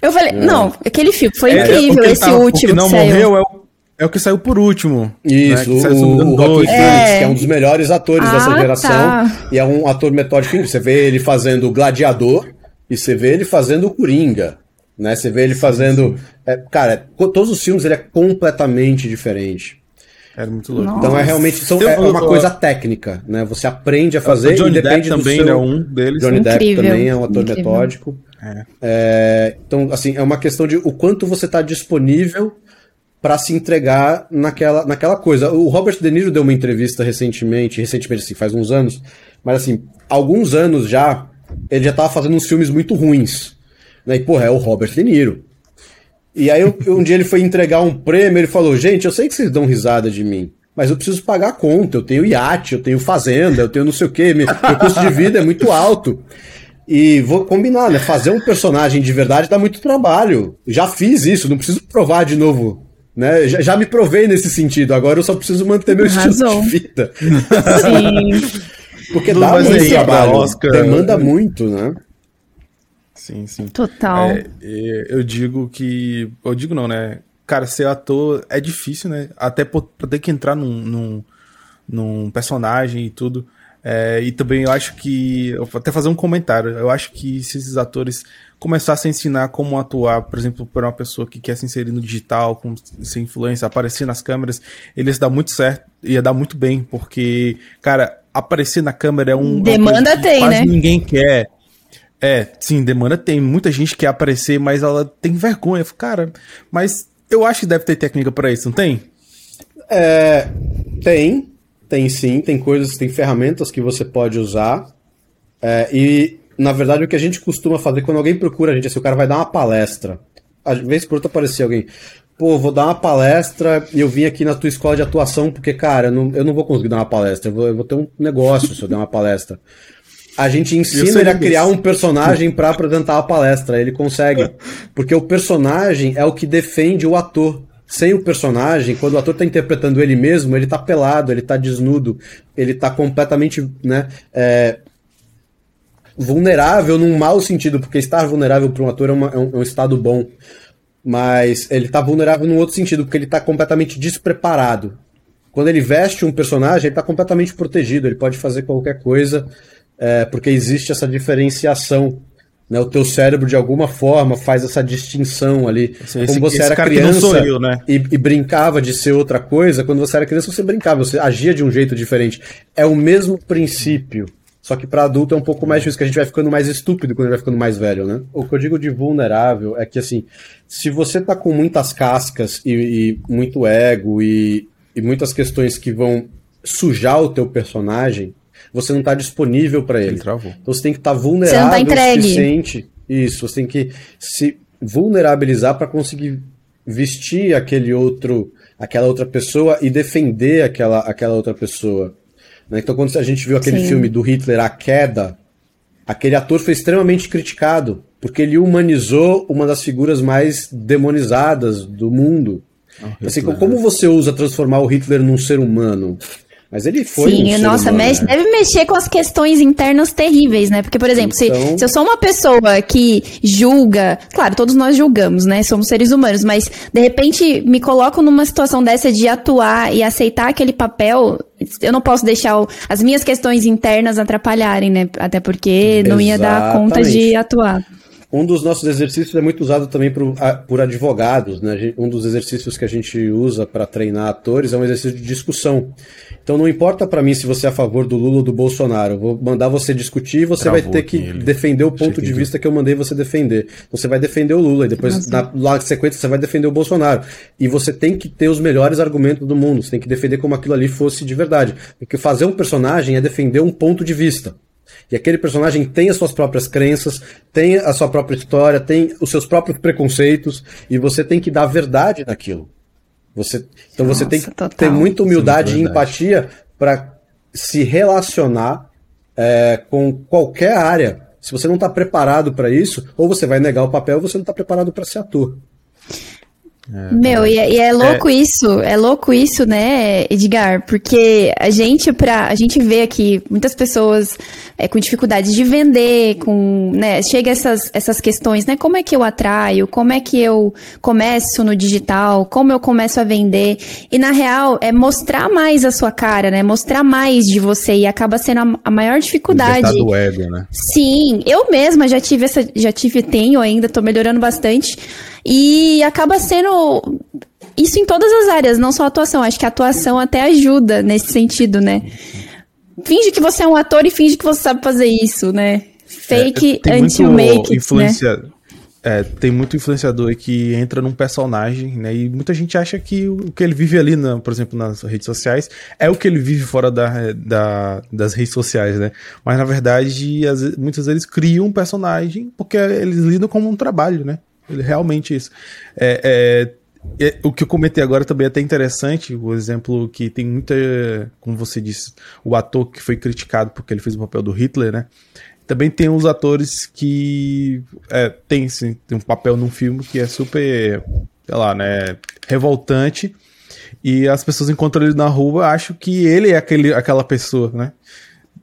Eu falei, não, não aquele filme foi é, incrível, esse tava, último que não morreu é o É o que saiu por último. Isso, né? o, o Joaquin Phoenix, É. que é um dos melhores atores Ah, dessa geração. tá. E é um ator metódico. Você vê ele fazendo o Gladiador e você vê ele fazendo o Coringa. Né? Você vê ele fazendo. é, cara, todos os filmes ele é completamente diferente. Era muito louco. Então é realmente são, é uma coisa técnica, né? Você aprende a fazer o Johnny e depende Depp também do seu... é um deles. Johnny Depp também é um ator incrível. metódico. É. É, então, assim, é uma questão de o quanto você está disponível para se entregar naquela, naquela coisa. O Robert De Niro deu uma entrevista recentemente, recentemente, assim, faz uns anos, mas assim, alguns anos já, ele já tava fazendo uns filmes muito ruins. Né? E, porra, é o Robert De Niro. E aí, eu- um dia ele foi entregar um prêmio, ele falou: Gente, eu sei que vocês dão risada de mim, mas eu preciso pagar a conta. Eu tenho iate, eu tenho fazenda, eu tenho não sei o quê, meu, meu custo de vida é muito alto. E vou combinar, né? Fazer um personagem de verdade dá muito trabalho. Já fiz isso, não preciso provar de novo. Né? Já, já me provei nesse sentido, agora eu só preciso manter meu estilo Arrasou. de vida. Sim. Porque Não dá muito trabalho, Oscar. demanda muito, né? Sim, sim. Total. É, é, eu digo que. Eu digo não, né? Cara, ser ator é difícil, né? Até por ter que entrar num, num, num personagem e tudo. É, e também eu acho que. Eu vou até fazer um comentário. Eu acho que se esses atores começassem a ensinar como atuar, por exemplo, para uma pessoa que quer se inserir no digital, como ser influência, aparecer nas câmeras, eles dar muito certo, ia dar muito bem, porque, cara, aparecer na câmera é um. uma Demanda tem, quase né? Ninguém quer. É, sim, demanda tem. Muita gente quer aparecer, mas ela tem vergonha. Cara, mas eu acho que deve ter técnica pra isso, não tem? É, tem, tem sim, tem coisas, tem ferramentas que você pode usar. É, e, na verdade, o que a gente costuma fazer quando alguém procura a gente, assim, o cara vai dar uma palestra. Às vezes por outra aparecer alguém. Pô, vou dar uma palestra e eu vim aqui na tua escola de atuação porque, cara, eu não, eu não vou conseguir dar uma palestra, eu vou, eu vou ter um negócio se eu der uma palestra. A gente ensina ele a criar um personagem para apresentar a palestra, ele consegue. Porque o personagem é o que defende o ator. Sem o personagem, quando o ator está interpretando ele mesmo, ele tá pelado, ele tá desnudo, ele tá completamente, né, é, vulnerável num mau sentido, porque estar vulnerável para um ator é, uma- é um, é um estado bom. Mas ele tá vulnerável num outro sentido, porque ele tá completamente despreparado. Quando ele veste um personagem, ele tá completamente protegido, ele pode fazer qualquer coisa, é, porque existe essa diferenciação. Né? O teu cérebro, de alguma forma, faz essa distinção ali. Como você era criança eu, né? e, e brincava de ser outra coisa, quando você era criança, você brincava, você agia de um jeito diferente. É o mesmo princípio. Só que para adulto é um pouco mais difícil, que a gente vai ficando mais estúpido quando a gente vai ficando mais velho, né? O que eu digo de vulnerável é que, assim, se você tá com muitas cascas e, e muito ego e, e muitas questões que vão sujar o teu personagem, você não tá disponível para ele. Ele travou. Então você tem que estar vulnerável Você não tá entregue. o suficiente. Isso, você tem que se vulnerabilizar para conseguir vestir aquele outro, aquela outra pessoa e defender aquela, aquela outra pessoa. né? Então quando a gente viu aquele Sim. filme do Hitler, A Queda, aquele ator foi extremamente criticado porque ele humanizou uma das figuras mais demonizadas do mundo. Assim, Hitler, como você usa transformar o Hitler num ser humano? Mas ele foi um Sim, ser nossa, humano, mexe- né? deve mexer com as questões internas terríveis, né? Porque, por exemplo, se- Então- se, eu sou uma pessoa que julga, claro, todos nós julgamos, né? Somos seres humanos, mas de repente me coloco numa situação dessa de atuar e aceitar aquele papel, eu não posso deixar o- as minhas questões internas atrapalharem, né? Até porque não ia dar conta de Exatamente. atuar. Um dos nossos exercícios é muito usado também por, por advogados. Né? Um dos exercícios que a gente usa para treinar atores é um exercício de discussão. Então não importa para mim se você é a favor do Lula ou do Bolsonaro. Eu vou mandar você discutir e você Travou vai ter que ele. defender o ponto de vista que eu mandei você defender. Você vai defender o Lula e depois na, lá na sequência você vai defender o Bolsonaro. E você tem que ter os melhores argumentos do mundo. Você tem que defender como aquilo ali fosse de verdade. Porque fazer um personagem é defender um ponto de vista. E aquele personagem tem as suas próprias crenças, tem a sua própria história, tem os seus próprios preconceitos, e você tem que dar verdade naquilo. Você, então você tem que Nossa, total. ter muita humildade Sim, e empatia para se relacionar é, com qualquer área. Se você não está preparado para isso, ou você vai negar o papel, ou você não está preparado para ser ator. É, Meu, e é, e é louco é... isso, é louco isso, né, Edgar? Porque a gente, pra, a gente vê aqui muitas pessoas é, com dificuldade de vender, com, né, chega essas, essas questões, né, como é que eu atraio, como é que eu começo no digital, como eu começo a vender, e na real é mostrar mais a sua cara, né, mostrar mais de você, e acaba sendo a, a maior dificuldade. do ego, né? Sim, eu mesma já tive essa, já tive, tenho ainda, tô melhorando bastante, e acaba sendo isso em todas as áreas, não só a atuação. Acho que a atuação até ajuda nesse sentido, né? Finge que você é um ator e finge que você sabe fazer isso, né? Fake é, until make it, né? É, tem muito influenciador que entra num personagem, né? E muita gente acha que o que ele vive ali, na, por exemplo, nas redes sociais, é o que ele vive fora da, da das redes sociais, né? Mas na verdade, as, muitas vezes criam um personagem porque eles lidam como um trabalho, né? Realmente isso. É, é, é, o que eu comentei agora também é até interessante, o exemplo que tem muita, como você disse, o ator que foi criticado porque ele fez o papel do Hitler, né? Também tem os atores que é, tem, sim, tem um papel num filme que é super, sei lá, né, revoltante, e as pessoas encontram ele na rua acham que ele é aquele, aquela pessoa, né?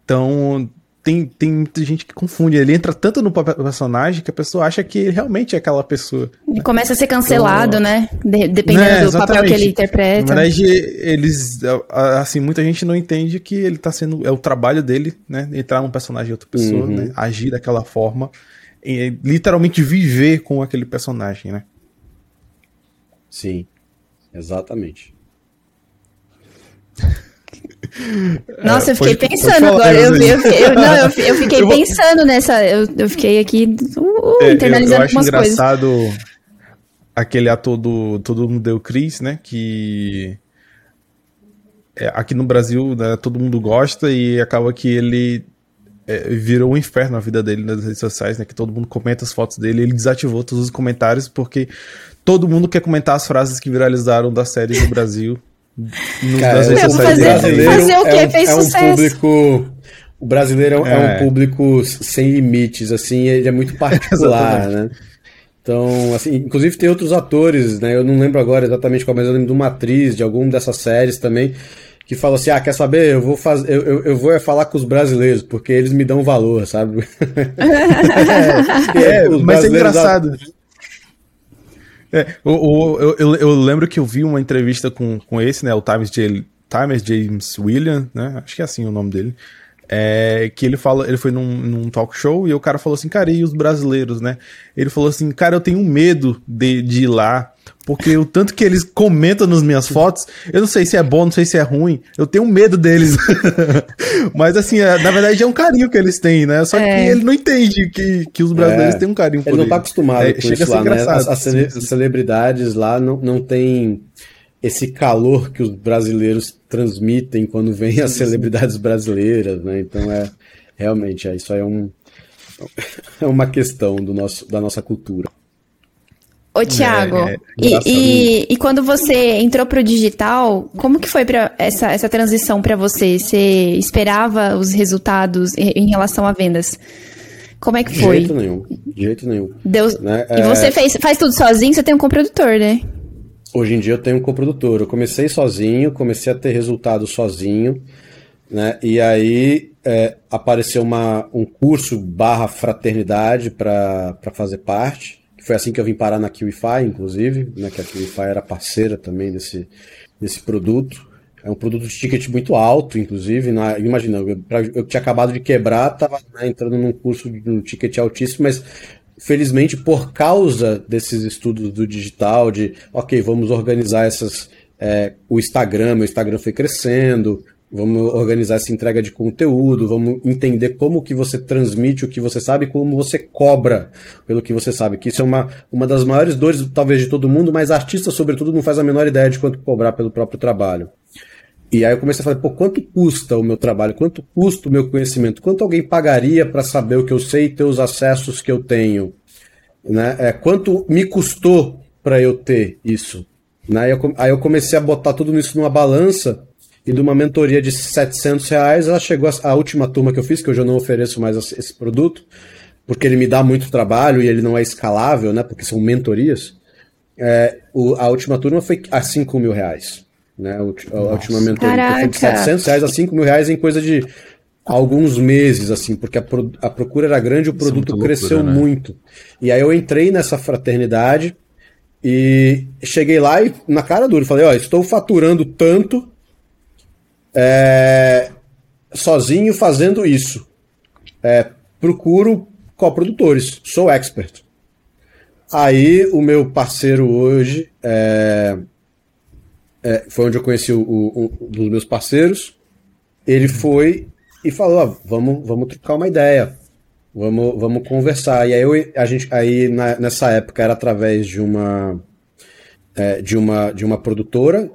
Então, tem, tem muita gente que confunde. Ele entra tanto no personagem que a pessoa acha que ele realmente é aquela pessoa. Ele começa a ser cancelado, então, né? De, dependendo né, do papel que ele interpreta. Na verdade, eles. Assim, muita gente não entende que ele tá sendo. É o trabalho dele, né? Entrar num personagem de outra pessoa, uhum. né? Agir daquela forma. E literalmente viver com aquele personagem, né? Sim, exatamente. Nossa, eu fiquei pode, pensando pode agora. Eu, eu, eu, não, eu, eu fiquei pensando nessa. Eu, eu fiquei aqui uh, é, internalizando eu, acho engraçado aquele ator do Todo Mundo Deu Cris, né? Que é, aqui no Brasil né, todo mundo gosta e acaba que ele é, virou um inferno na vida dele nas redes sociais, né? Que todo mundo comenta as fotos dele. Ele desativou todos os comentários porque todo mundo quer comentar as frases que viralizaram da série no Brasil. Cara, Meu, fazer, fazer o quê? É um, Fez é sucesso. Um público, o brasileiro é, é, um público sem limites, assim, ele é muito particular, né? Então, assim, inclusive tem outros atores, né? Eu não lembro agora exatamente qual, mas eu lembro de uma atriz de alguma dessas séries também, que falou assim: ah, quer saber? Eu vou fazer, eu, eu, eu vou é falar com os brasileiros, porque eles me dão valor, sabe? é, é mas é engraçado. É, o, eu, eu, eu, lembro que eu vi uma entrevista com, com esse, né? O Times, J, Times James William, né? Acho que é assim o nome dele. É, que ele fala, ele foi num, num, talk show e o cara falou assim, cara, e os brasileiros, né? Ele falou assim, cara, eu tenho medo de, de ir lá, porque o tanto que eles comentam nas minhas fotos, eu não sei se é bom, não sei se é ruim, eu tenho medo deles. Mas assim, é, na verdade é um carinho que eles têm, né? Só é. que ele não entende que, que os brasileiros é. têm um carinho por ele. Ele não tá acostumado é, com chega isso lá, né? As, as celebridades lá não, não tem esse calor que os brasileiros transmitem quando vêm as celebridades brasileiras, né? Então é realmente é, isso aí é um é uma questão do nosso da nossa cultura. Ô, Thiago, é, é e, e, e, quando você entrou pro digital, como que foi para essa, essa transição para você? Você esperava os resultados em relação a vendas? Como é que foi? De jeito nenhum, de jeito nenhum. Deus... Né? E você é... fez, faz tudo sozinho? Você tem um coprodutor, né? Hoje em dia eu tenho um coprodutor. Eu comecei sozinho, comecei a ter resultado sozinho, né? E aí é, apareceu uma, um curso barra fraternidade para fazer parte. Foi assim que eu vim parar na QIFI, inclusive, né? Que a QIFI era parceira também desse, desse produto. É um produto de ticket muito alto, inclusive. Na, imagina, eu, eu tinha acabado de quebrar, estava né, entrando num curso de um ticket altíssimo, mas felizmente, por causa desses estudos do digital, de, ok, vamos organizar essas. É, o Instagram, meu Instagram foi crescendo, vamos organizar essa entrega de conteúdo, vamos entender como que você transmite o que você sabe, como você cobra pelo que você sabe, que isso é uma, uma das maiores dores, talvez, de todo mundo, mas artista, sobretudo, não faz a menor ideia de quanto cobrar pelo próprio trabalho. E aí eu comecei a falar, pô, quanto custa o meu trabalho? Quanto custa o meu conhecimento? Quanto alguém pagaria para saber o que eu sei e ter os acessos que eu tenho? Né? É, quanto me custou para eu ter isso? Né? Aí, eu, aí eu comecei a botar tudo isso numa balança e de uma mentoria de 700 reais, ela chegou a, a última turma que eu fiz, que hoje eu não ofereço mais esse produto, porque ele me dá muito trabalho e ele não é escalável, né? Porque são mentorias. é, o, a última turma foi a 5 mil reais. Né? A, a última mentoria foi de 700 reais a 5 mil reais em coisa de alguns meses, assim, porque a, pro, a procura era grande, o é produto cresceu loucura, né? muito. E aí eu entrei nessa fraternidade e cheguei lá e na cara dura falei, ó, estou faturando tanto é, sozinho fazendo isso. É, procuro coprodutores, sou expert. Aí o meu parceiro hoje é, é, foi onde eu conheci o, o, um dos meus parceiros. Ele foi e falou: ó, vamos, vamos trocar uma ideia, vamos, vamos conversar. E aí, eu, a gente, aí na, nessa época era através de uma, é, de uma, de uma produtora.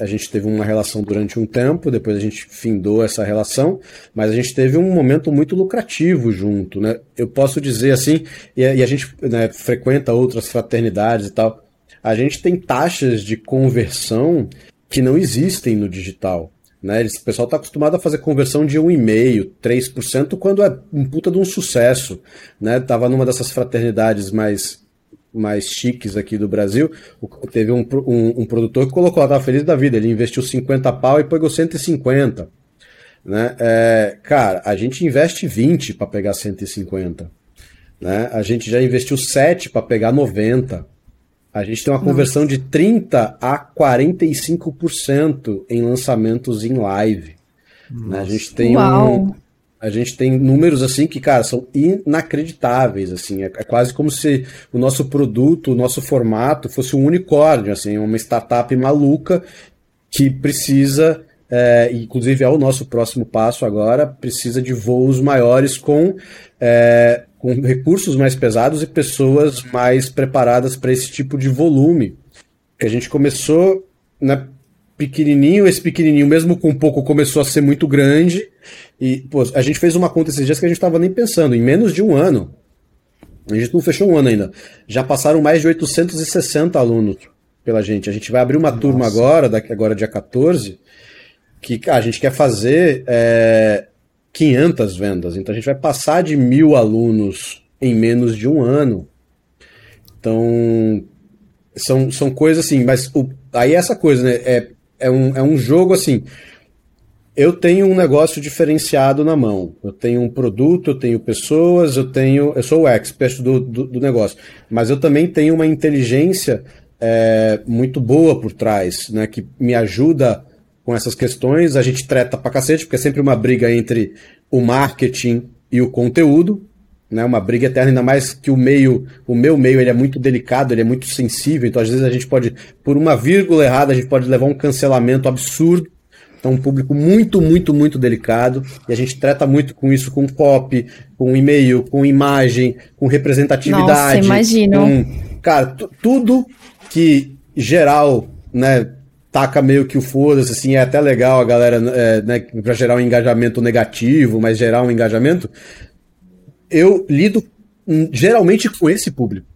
A gente teve uma relação durante um tempo, depois a gente findou essa relação, mas a gente teve um momento muito lucrativo junto, né? Eu posso dizer assim, e, e a gente né, frequenta outras fraternidades e tal, a gente tem taxas de conversão que não existem no digital. Né? O pessoal está acostumado a fazer conversão de 1,5%, 3%, quando é um puta de um sucesso. Né? Tava numa dessas fraternidades mais, mais chiques aqui do Brasil. Teve um, um, um produtor que colocou, estava feliz da vida, ele investiu 50 pau e pegou 150. Né? É, cara, a gente investe 20 para pegar 150. Né? A gente já investiu 7 para pegar 90. A gente tem uma conversão Nossa. de 30% a 45% em lançamentos em live. Né? A gente tem um, a gente tem números assim que, cara, são inacreditáveis, assim, é, é, quase como se o nosso produto, o nosso formato fosse um unicórnio, assim, uma startup maluca que precisa, é, inclusive é o nosso próximo passo agora, precisa de voos maiores com é, com recursos mais pesados e pessoas mais preparadas para esse tipo de volume. A gente começou né, pequenininho, esse pequenininho, mesmo com pouco, começou a ser muito grande. E pô, a gente fez uma conta esses dias que a gente estava nem pensando, em menos de um ano. A gente não fechou um ano ainda. Já passaram mais de 860 alunos pela gente. A gente vai abrir uma Nossa. turma agora, daqui agora dia 14, que a gente quer fazer é, 500 vendas. Então a gente vai passar de mil alunos em menos de um ano. Então são, são coisas assim, mas o, aí é essa coisa, né? É, é, um, é um jogo assim. Eu tenho um negócio diferenciado na mão. Eu tenho um produto, eu tenho pessoas, eu tenho. Eu sou o expert do, do, do negócio. Mas eu também tenho uma inteligência é, muito boa por trás, né? Que me ajuda com essas questões. A gente treta pra cacete, porque é sempre uma briga entre o marketing e o conteúdo, né? Uma briga eterna, ainda mais que o meio, o meu meio, ele é muito delicado, ele é muito sensível, então às vezes a gente pode, por uma vírgula errada, a gente pode levar um cancelamento absurdo. Então, um público muito, muito, muito delicado. E a gente trata muito com isso, com copy, com e-mail, com imagem, com representatividade. Nossa, imagino. Com, cara, tudo que geral, né, taca meio que o foda-se, assim, é até legal a galera, é, né, pra gerar um engajamento negativo, mas gerar um engajamento, eu lido geralmente com esse público.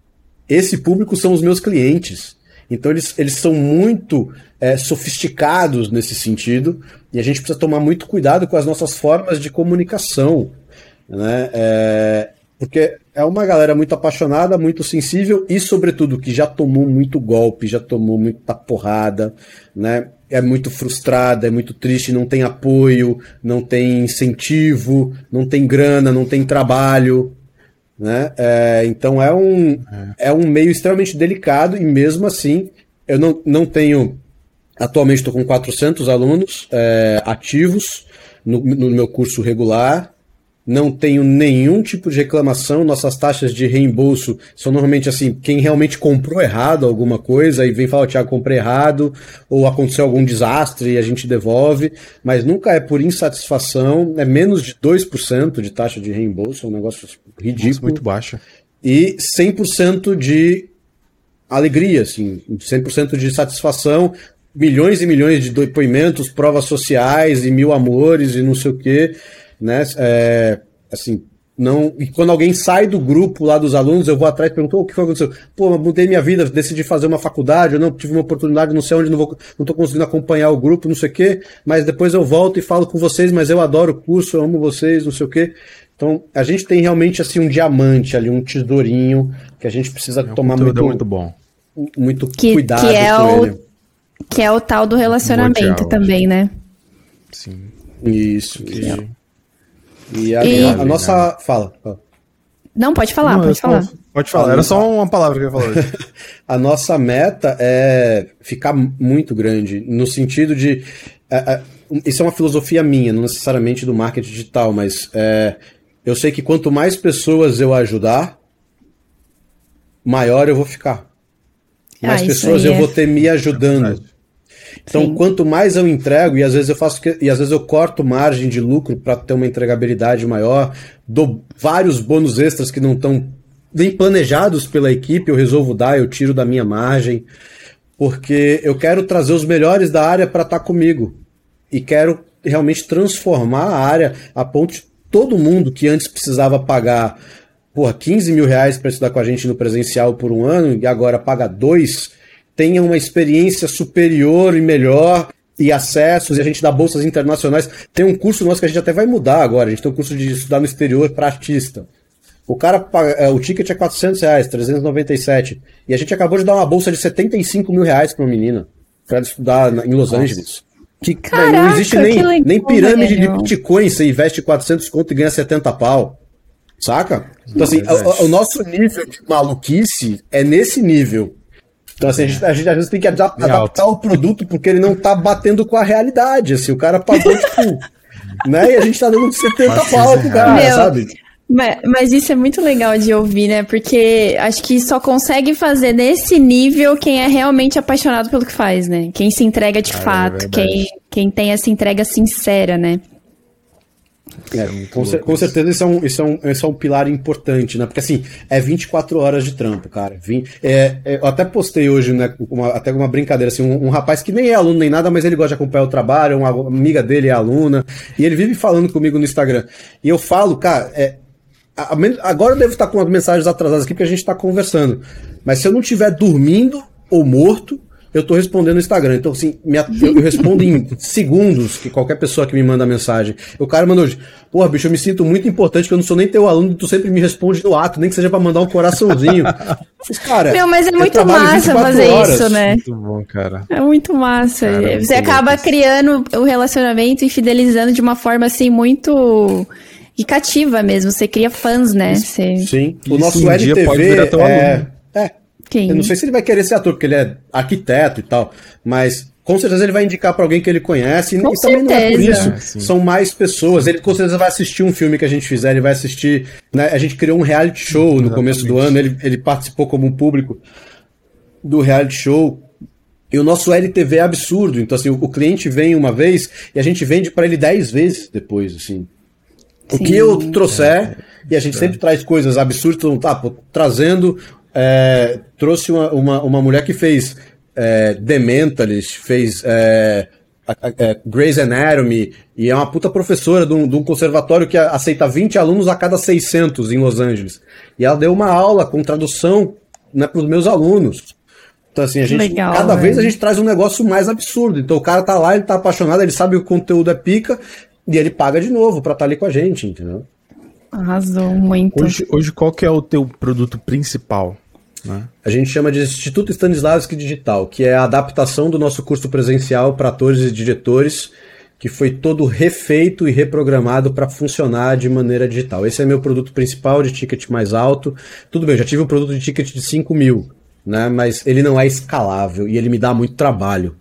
Esse público são os meus clientes. Então eles, eles são muito é, sofisticados nesse sentido e a gente precisa tomar muito cuidado com as nossas formas de comunicação. Né? É, porque é uma galera muito apaixonada, muito sensível e, sobretudo, que já tomou muito golpe, já tomou muita porrada, né? É muito frustrada, é muito triste, não tem apoio, não tem incentivo, não tem grana, não tem trabalho, né? É, então é um, é. é um meio extremamente delicado e, mesmo assim, eu não, não tenho. Atualmente estou com 400 alunos é, ativos no, no meu curso regular não tenho nenhum tipo de reclamação. Nossas taxas de reembolso são normalmente assim: quem realmente comprou errado alguma coisa e vem falar, Tiago, comprei errado, ou aconteceu algum desastre e a gente devolve, mas nunca é por insatisfação, é menos de 2% de taxa de reembolso, é um negócio ridículo. Nossa, muito baixa. E 100% de alegria, assim, 100% de satisfação, milhões e milhões de depoimentos, provas sociais e mil amores e não sei o quê né? É, assim, não. E quando alguém sai do grupo lá dos alunos, eu vou atrás e pergunto: oh, o que foi que aconteceu? Pô, mudei minha vida, decidi fazer uma faculdade, eu não tive uma oportunidade, não sei onde, não, vou, não tô conseguindo acompanhar o grupo, não sei o quê, mas depois eu volto e falo com vocês, mas eu adoro o curso, eu amo vocês, não sei o quê. Então, a gente tem realmente assim um diamante ali, um tesourinho que a gente precisa é, tomar muito, muito bom. muito que, cuidado que é com o, ele. Que é o tal do relacionamento também, né? Sim. Isso. Que... E a, E- a- nossa. Fala. fala. Não, pode falar, Não, pode falar. Pode falar. Era só uma palavra que eu ia falar. hoje. A nossa meta é ficar muito grande, no sentido de. é, é, isso é uma filosofia minha, não necessariamente do marketing digital, mas é, eu sei que quanto mais pessoas eu ajudar, maior eu vou ficar. Mais Ah, pessoas eu é. vou ter me ajudando. Então, Sim. quanto mais eu entrego, e às vezes eu faço que- e às vezes eu corto margem de lucro para ter uma entregabilidade maior, dou vários bônus extras que não estão nem planejados pela equipe, eu resolvo dar, eu tiro da minha margem, porque eu quero trazer os melhores da área para estar comigo e quero realmente transformar a área a ponto de todo mundo que antes precisava pagar porra, 15 mil reais para estudar com a gente no presencial por um ano e agora paga dois, tenha uma experiência superior e melhor e acessos, e a gente dá bolsas internacionais. Tem um curso nosso que a gente até vai mudar agora, a gente tem um curso de estudar no exterior para artista. O cara paga, é, o ticket é 400 reais, 397. E a gente acabou de dar uma bolsa de 75 mil reais para uma menina, para estudar na- em Los Angeles. Que Caraca, não existe que nem, legal, nem pirâmide de Bitcoin, você investe 400 conto e ganha 70 pau. Saca? Então, assim, o, o nosso nível de maluquice é nesse nível. Então, assim, a gente, a gente às vezes tem que ada- É adaptar o produto porque ele não tá batendo com a realidade. Assim, o cara pagou, tipo. né? E a gente tá dando 70 Quase pau pro 15 cara, reais. sabe? Mas, mas isso é muito legal de ouvir, né? Porque acho que só consegue fazer nesse nível quem é realmente apaixonado pelo que faz, né? Quem se entrega de Ah, é fato, verdade. quem, quem tem essa entrega sincera, né? É, muito com, cer- com certeza isso é, um, isso, é um, isso é um pilar importante, né? Porque assim, é 24 horas de trampo, cara. Vim, é, é, eu até postei hoje, né, uma, até uma brincadeira, assim, um, um rapaz que nem é aluno nem nada, mas ele gosta de acompanhar o trabalho, uma amiga dele é aluna, e ele vive falando comigo no Instagram. E eu falo, cara, é, a- agora eu devo estar com as mensagens atrasadas aqui porque a gente está conversando. Mas se eu não estiver dormindo ou morto, eu tô respondendo no Instagram. Então, assim, minha- eu, eu respondo em segundos que qualquer pessoa que me manda mensagem. O cara mandou hoje, porra, bicho, eu me sinto muito importante, que eu não sou nem teu aluno, tu sempre me responde no ato, nem que seja pra mandar um coraçãozinho. Mas, cara, Meu, mas é muito massa 24 fazer horas. isso, né? Muito bom, cara. É muito massa. Cara, é muito Você acaba louco criando o relacionamento e fidelizando de uma forma assim muito e cativa mesmo. Você cria fãs, né? Você... Sim, o nosso um LTV dia pode virar teu é, aluno. É, Quem? Eu não sei se ele vai querer ser ator, porque ele é arquiteto e tal, mas com certeza ele vai indicar pra alguém que ele conhece, e, Com e também não é por certeza. isso. É, sim. São mais pessoas. Ele com certeza vai assistir um filme que a gente fizer, ele vai assistir. Né, a gente criou um reality show no Exatamente. começo do ano, ele, ele participou como público do reality show. E o nosso LTV é absurdo. Então, assim, o, o cliente vem uma vez e a gente vende pra ele 10 vezes depois, assim. O Sim. que eu trouxer, e a gente sempre traz coisas absurdas, então, tá, pô, trazendo, é, trouxe uma, uma, uma mulher que fez é, The Mentalist, fez é, a- a- é, Grey's Anatomy, e é uma puta professora de um, de um conservatório que aceita 20 alunos a cada 600 em Los Angeles. E ela deu uma aula com tradução né, para os meus alunos. Então, assim, a gente, Legal, cada vez a velho. gente traz um negócio mais absurdo. Então, o cara tá lá, ele tá apaixonado, ele sabe que o conteúdo é pica, e ele paga de novo pra estar ali com a gente, entendeu? Arrasou muito. Hoje, hoje, qual que é o teu produto principal? Né? A gente chama de Instituto Stanislavski Digital, que é a adaptação do nosso curso presencial para atores e diretores, que foi todo refeito e reprogramado para funcionar de maneira digital. Esse é meu produto principal de ticket mais alto. Tudo bem, já tive um produto de ticket de 5 mil, né? mas ele não é escalável e ele me dá muito trabalho.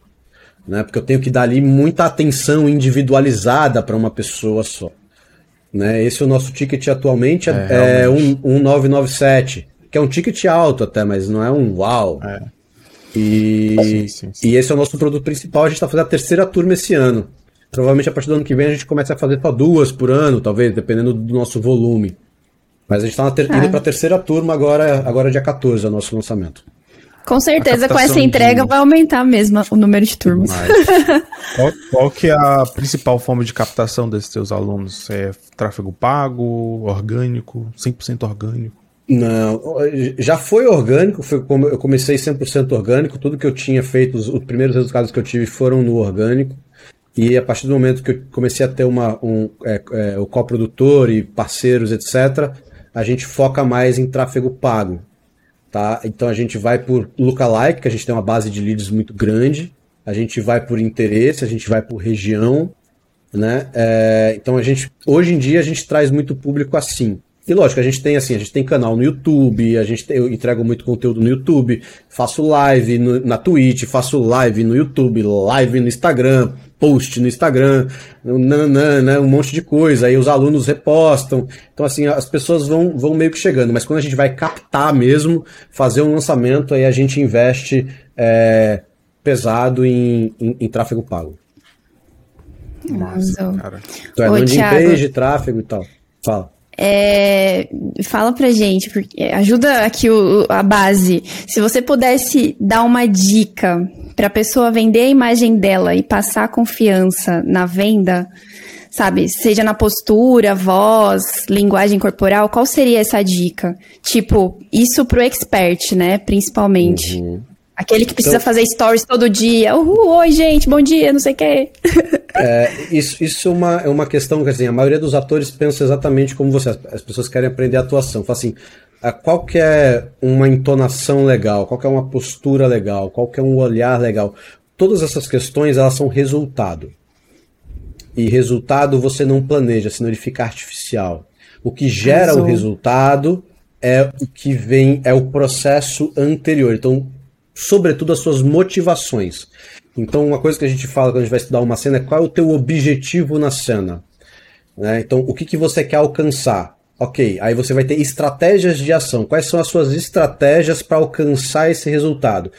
Né? Porque eu tenho que dar ali muita atenção individualizada para uma pessoa só. Né? Esse é o nosso ticket atualmente, é, É, é um, um 997, que é um ticket alto até, mas não é um uau. É. E, Sim, sim, sim. e esse é o nosso produto principal. A gente está fazendo a terceira turma esse ano. Provavelmente a partir do ano que vem a gente começa a fazer só duas por ano, talvez, dependendo do nosso volume. Mas a gente está Ah. indo para a terceira turma agora, agora dia 14, é o nosso lançamento. Com certeza, com essa entrega de- vai aumentar mesmo o número de turmas. Mas, qual, qual que é a principal forma de captação desses teus alunos? É tráfego pago, orgânico, 100% orgânico? Não, já foi orgânico, foi como eu comecei 100% orgânico, tudo que eu tinha feito, os, os primeiros resultados que eu tive foram no orgânico. E a partir do momento que eu comecei a ter uma, um, é, é, o coprodutor e parceiros, etc., a gente foca mais em tráfego pago. Tá? Então a gente vai por lookalike, que a gente tem uma base de leads muito grande, a gente vai por interesse, a gente vai por região, né? É, então a gente, hoje em dia a gente traz muito público assim. E lógico, a gente tem assim, a gente tem canal no YouTube, a gente tem, eu entrego muito conteúdo no YouTube, faço live no, na Twitch, faço live no YouTube, live no Instagram, post no Instagram, nanana, né, um monte de coisa, aí os alunos repostam. Então, assim, as pessoas vão, vão meio que chegando, mas quando a gente vai captar mesmo, fazer um lançamento, aí a gente investe é, pesado em, em, em, tráfego pago. Nossa, cara. Então é Ô, landing Thiago, page, tráfego e tal. Fala. É, fala pra gente, porque ajuda aqui o, a base. Se você pudesse dar uma dica para a pessoa vender a imagem dela e passar confiança na venda, sabe? Seja na postura, voz, linguagem corporal, qual seria essa dica? Tipo, isso pro expert, né? Principalmente. Uhum. Aquele que precisa então, fazer stories todo dia. Uhul, oi, gente, bom dia, não sei o quê. É, isso isso é, uma, é uma questão que assim, a maioria dos atores pensa exatamente como você. As pessoas querem aprender atuação. Fala assim, qual que é uma entonação legal, qual que é uma postura legal, qual que é um olhar legal. Todas essas questões elas são resultado. E resultado você não planeja, senão ele fica artificial. O que gera o resultado é o que vem, é o processo anterior. Então, sobretudo as suas motivações. Então, uma coisa que a gente fala quando a gente vai estudar uma cena é qual é o teu objetivo na cena. Né? Então, o que, que você quer alcançar? Ok, aí você vai ter estratégias de ação. Quais são as suas estratégias para alcançar esse resultado?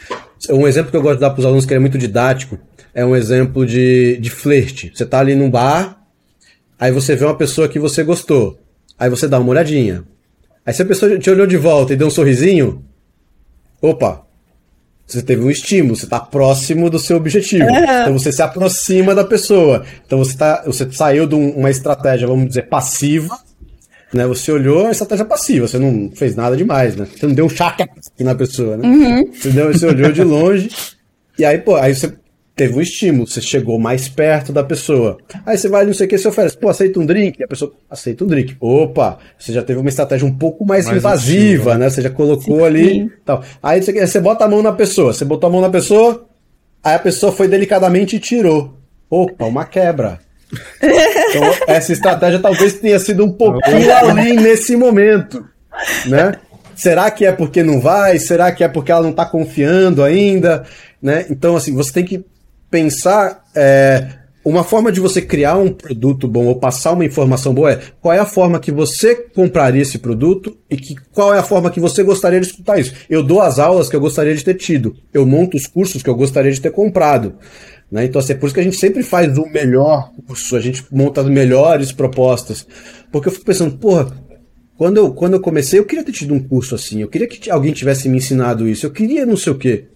Um exemplo que eu gosto de dar para os alunos, que é muito didático, é um exemplo de, de flerte. Você está ali num bar, aí você vê uma pessoa que você gostou. Aí você dá uma olhadinha. Aí se a pessoa te olhou de volta e deu um sorrisinho, opa, você teve um estímulo, você está próximo do seu objetivo. Uhum. Então você se aproxima da pessoa. Então você, tá, você saiu de uma estratégia, vamos dizer, passiva, né? Você olhou a estratégia passiva, você não fez nada demais, né? Você não deu um chaca na pessoa, né? Uhum. Você, deu, você olhou de longe, e aí, pô, aí você teve um estímulo, você chegou mais perto da pessoa. Aí você vai, não sei o que, você oferece, pô, aceita um drink? E a pessoa aceita um drink. Opa, você já teve uma estratégia um pouco mais, mais invasiva, né? Você já colocou Sim. ali tal. Aí você, você bota a mão na pessoa, você botou a mão na pessoa, aí a pessoa foi delicadamente e tirou. Opa, uma quebra. Então, essa estratégia talvez tenha sido um pouquinho além nesse momento, né? Será que é porque não vai? Será que é porque ela não está confiando ainda? Né? Então, assim, você tem que pensar é, uma forma de você criar um produto bom ou passar uma informação boa é qual é a forma que você compraria esse produto e que, qual é a forma que você gostaria de escutar isso. Eu dou as aulas que eu gostaria de ter tido, eu monto os cursos que eu gostaria de ter comprado. Né? Então, assim, é por isso que a gente sempre faz o melhor curso, a gente monta as melhores propostas. Porque eu fico pensando, porra, quando eu, quando eu comecei, eu queria ter tido um curso assim, eu queria que alguém tivesse me ensinado isso, eu queria não sei o quê.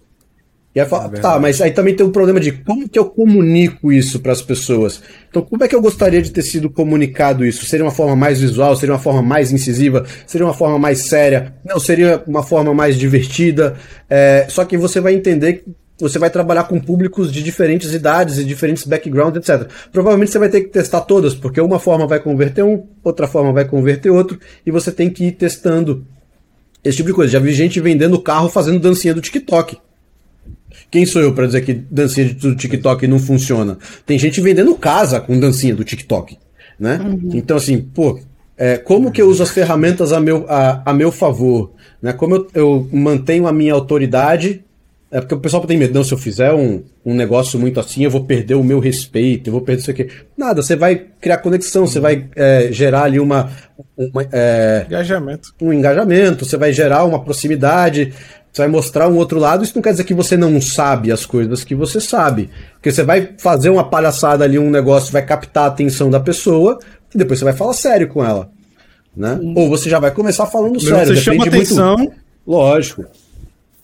E aí fala, é tá, mas aí também tem um problema de como que eu comunico isso para as pessoas. Então, como é que eu gostaria de ter sido comunicado isso? Seria uma forma mais visual? Seria uma forma mais incisiva? Seria uma forma mais séria? Não, seria uma forma mais divertida? É, só que você vai entender que você vai trabalhar com públicos de diferentes idades e diferentes backgrounds, etc. Provavelmente você vai ter que testar todas, porque uma forma vai converter um, outra forma vai converter outro, e você tem que ir testando esse tipo de coisa. Já vi gente vendendo carro fazendo dancinha do TikTok. Quem sou eu para dizer que dancinha do TikTok não funciona? Tem gente vendendo casa com dancinha do TikTok, né? Uhum. Então assim, pô, é, como que eu uso as ferramentas a meu, a, a meu favor? Né? Como eu, eu mantenho a minha autoridade é porque o pessoal tem medo, não, se eu fizer um, um negócio muito assim, eu vou perder o meu respeito, eu vou perder isso aqui. Nada, você vai criar conexão, você vai é, gerar ali uma. uma é, engajamento. Um engajamento, você vai gerar uma proximidade, você vai mostrar um outro lado. Isso não quer dizer que você não sabe as coisas que você sabe. Porque você vai fazer uma palhaçada ali, um negócio, vai captar a atenção da pessoa, e depois você vai falar sério com ela. Né? Ou você já vai começar falando Mas sério. Você chama atenção. Muito... Lógico.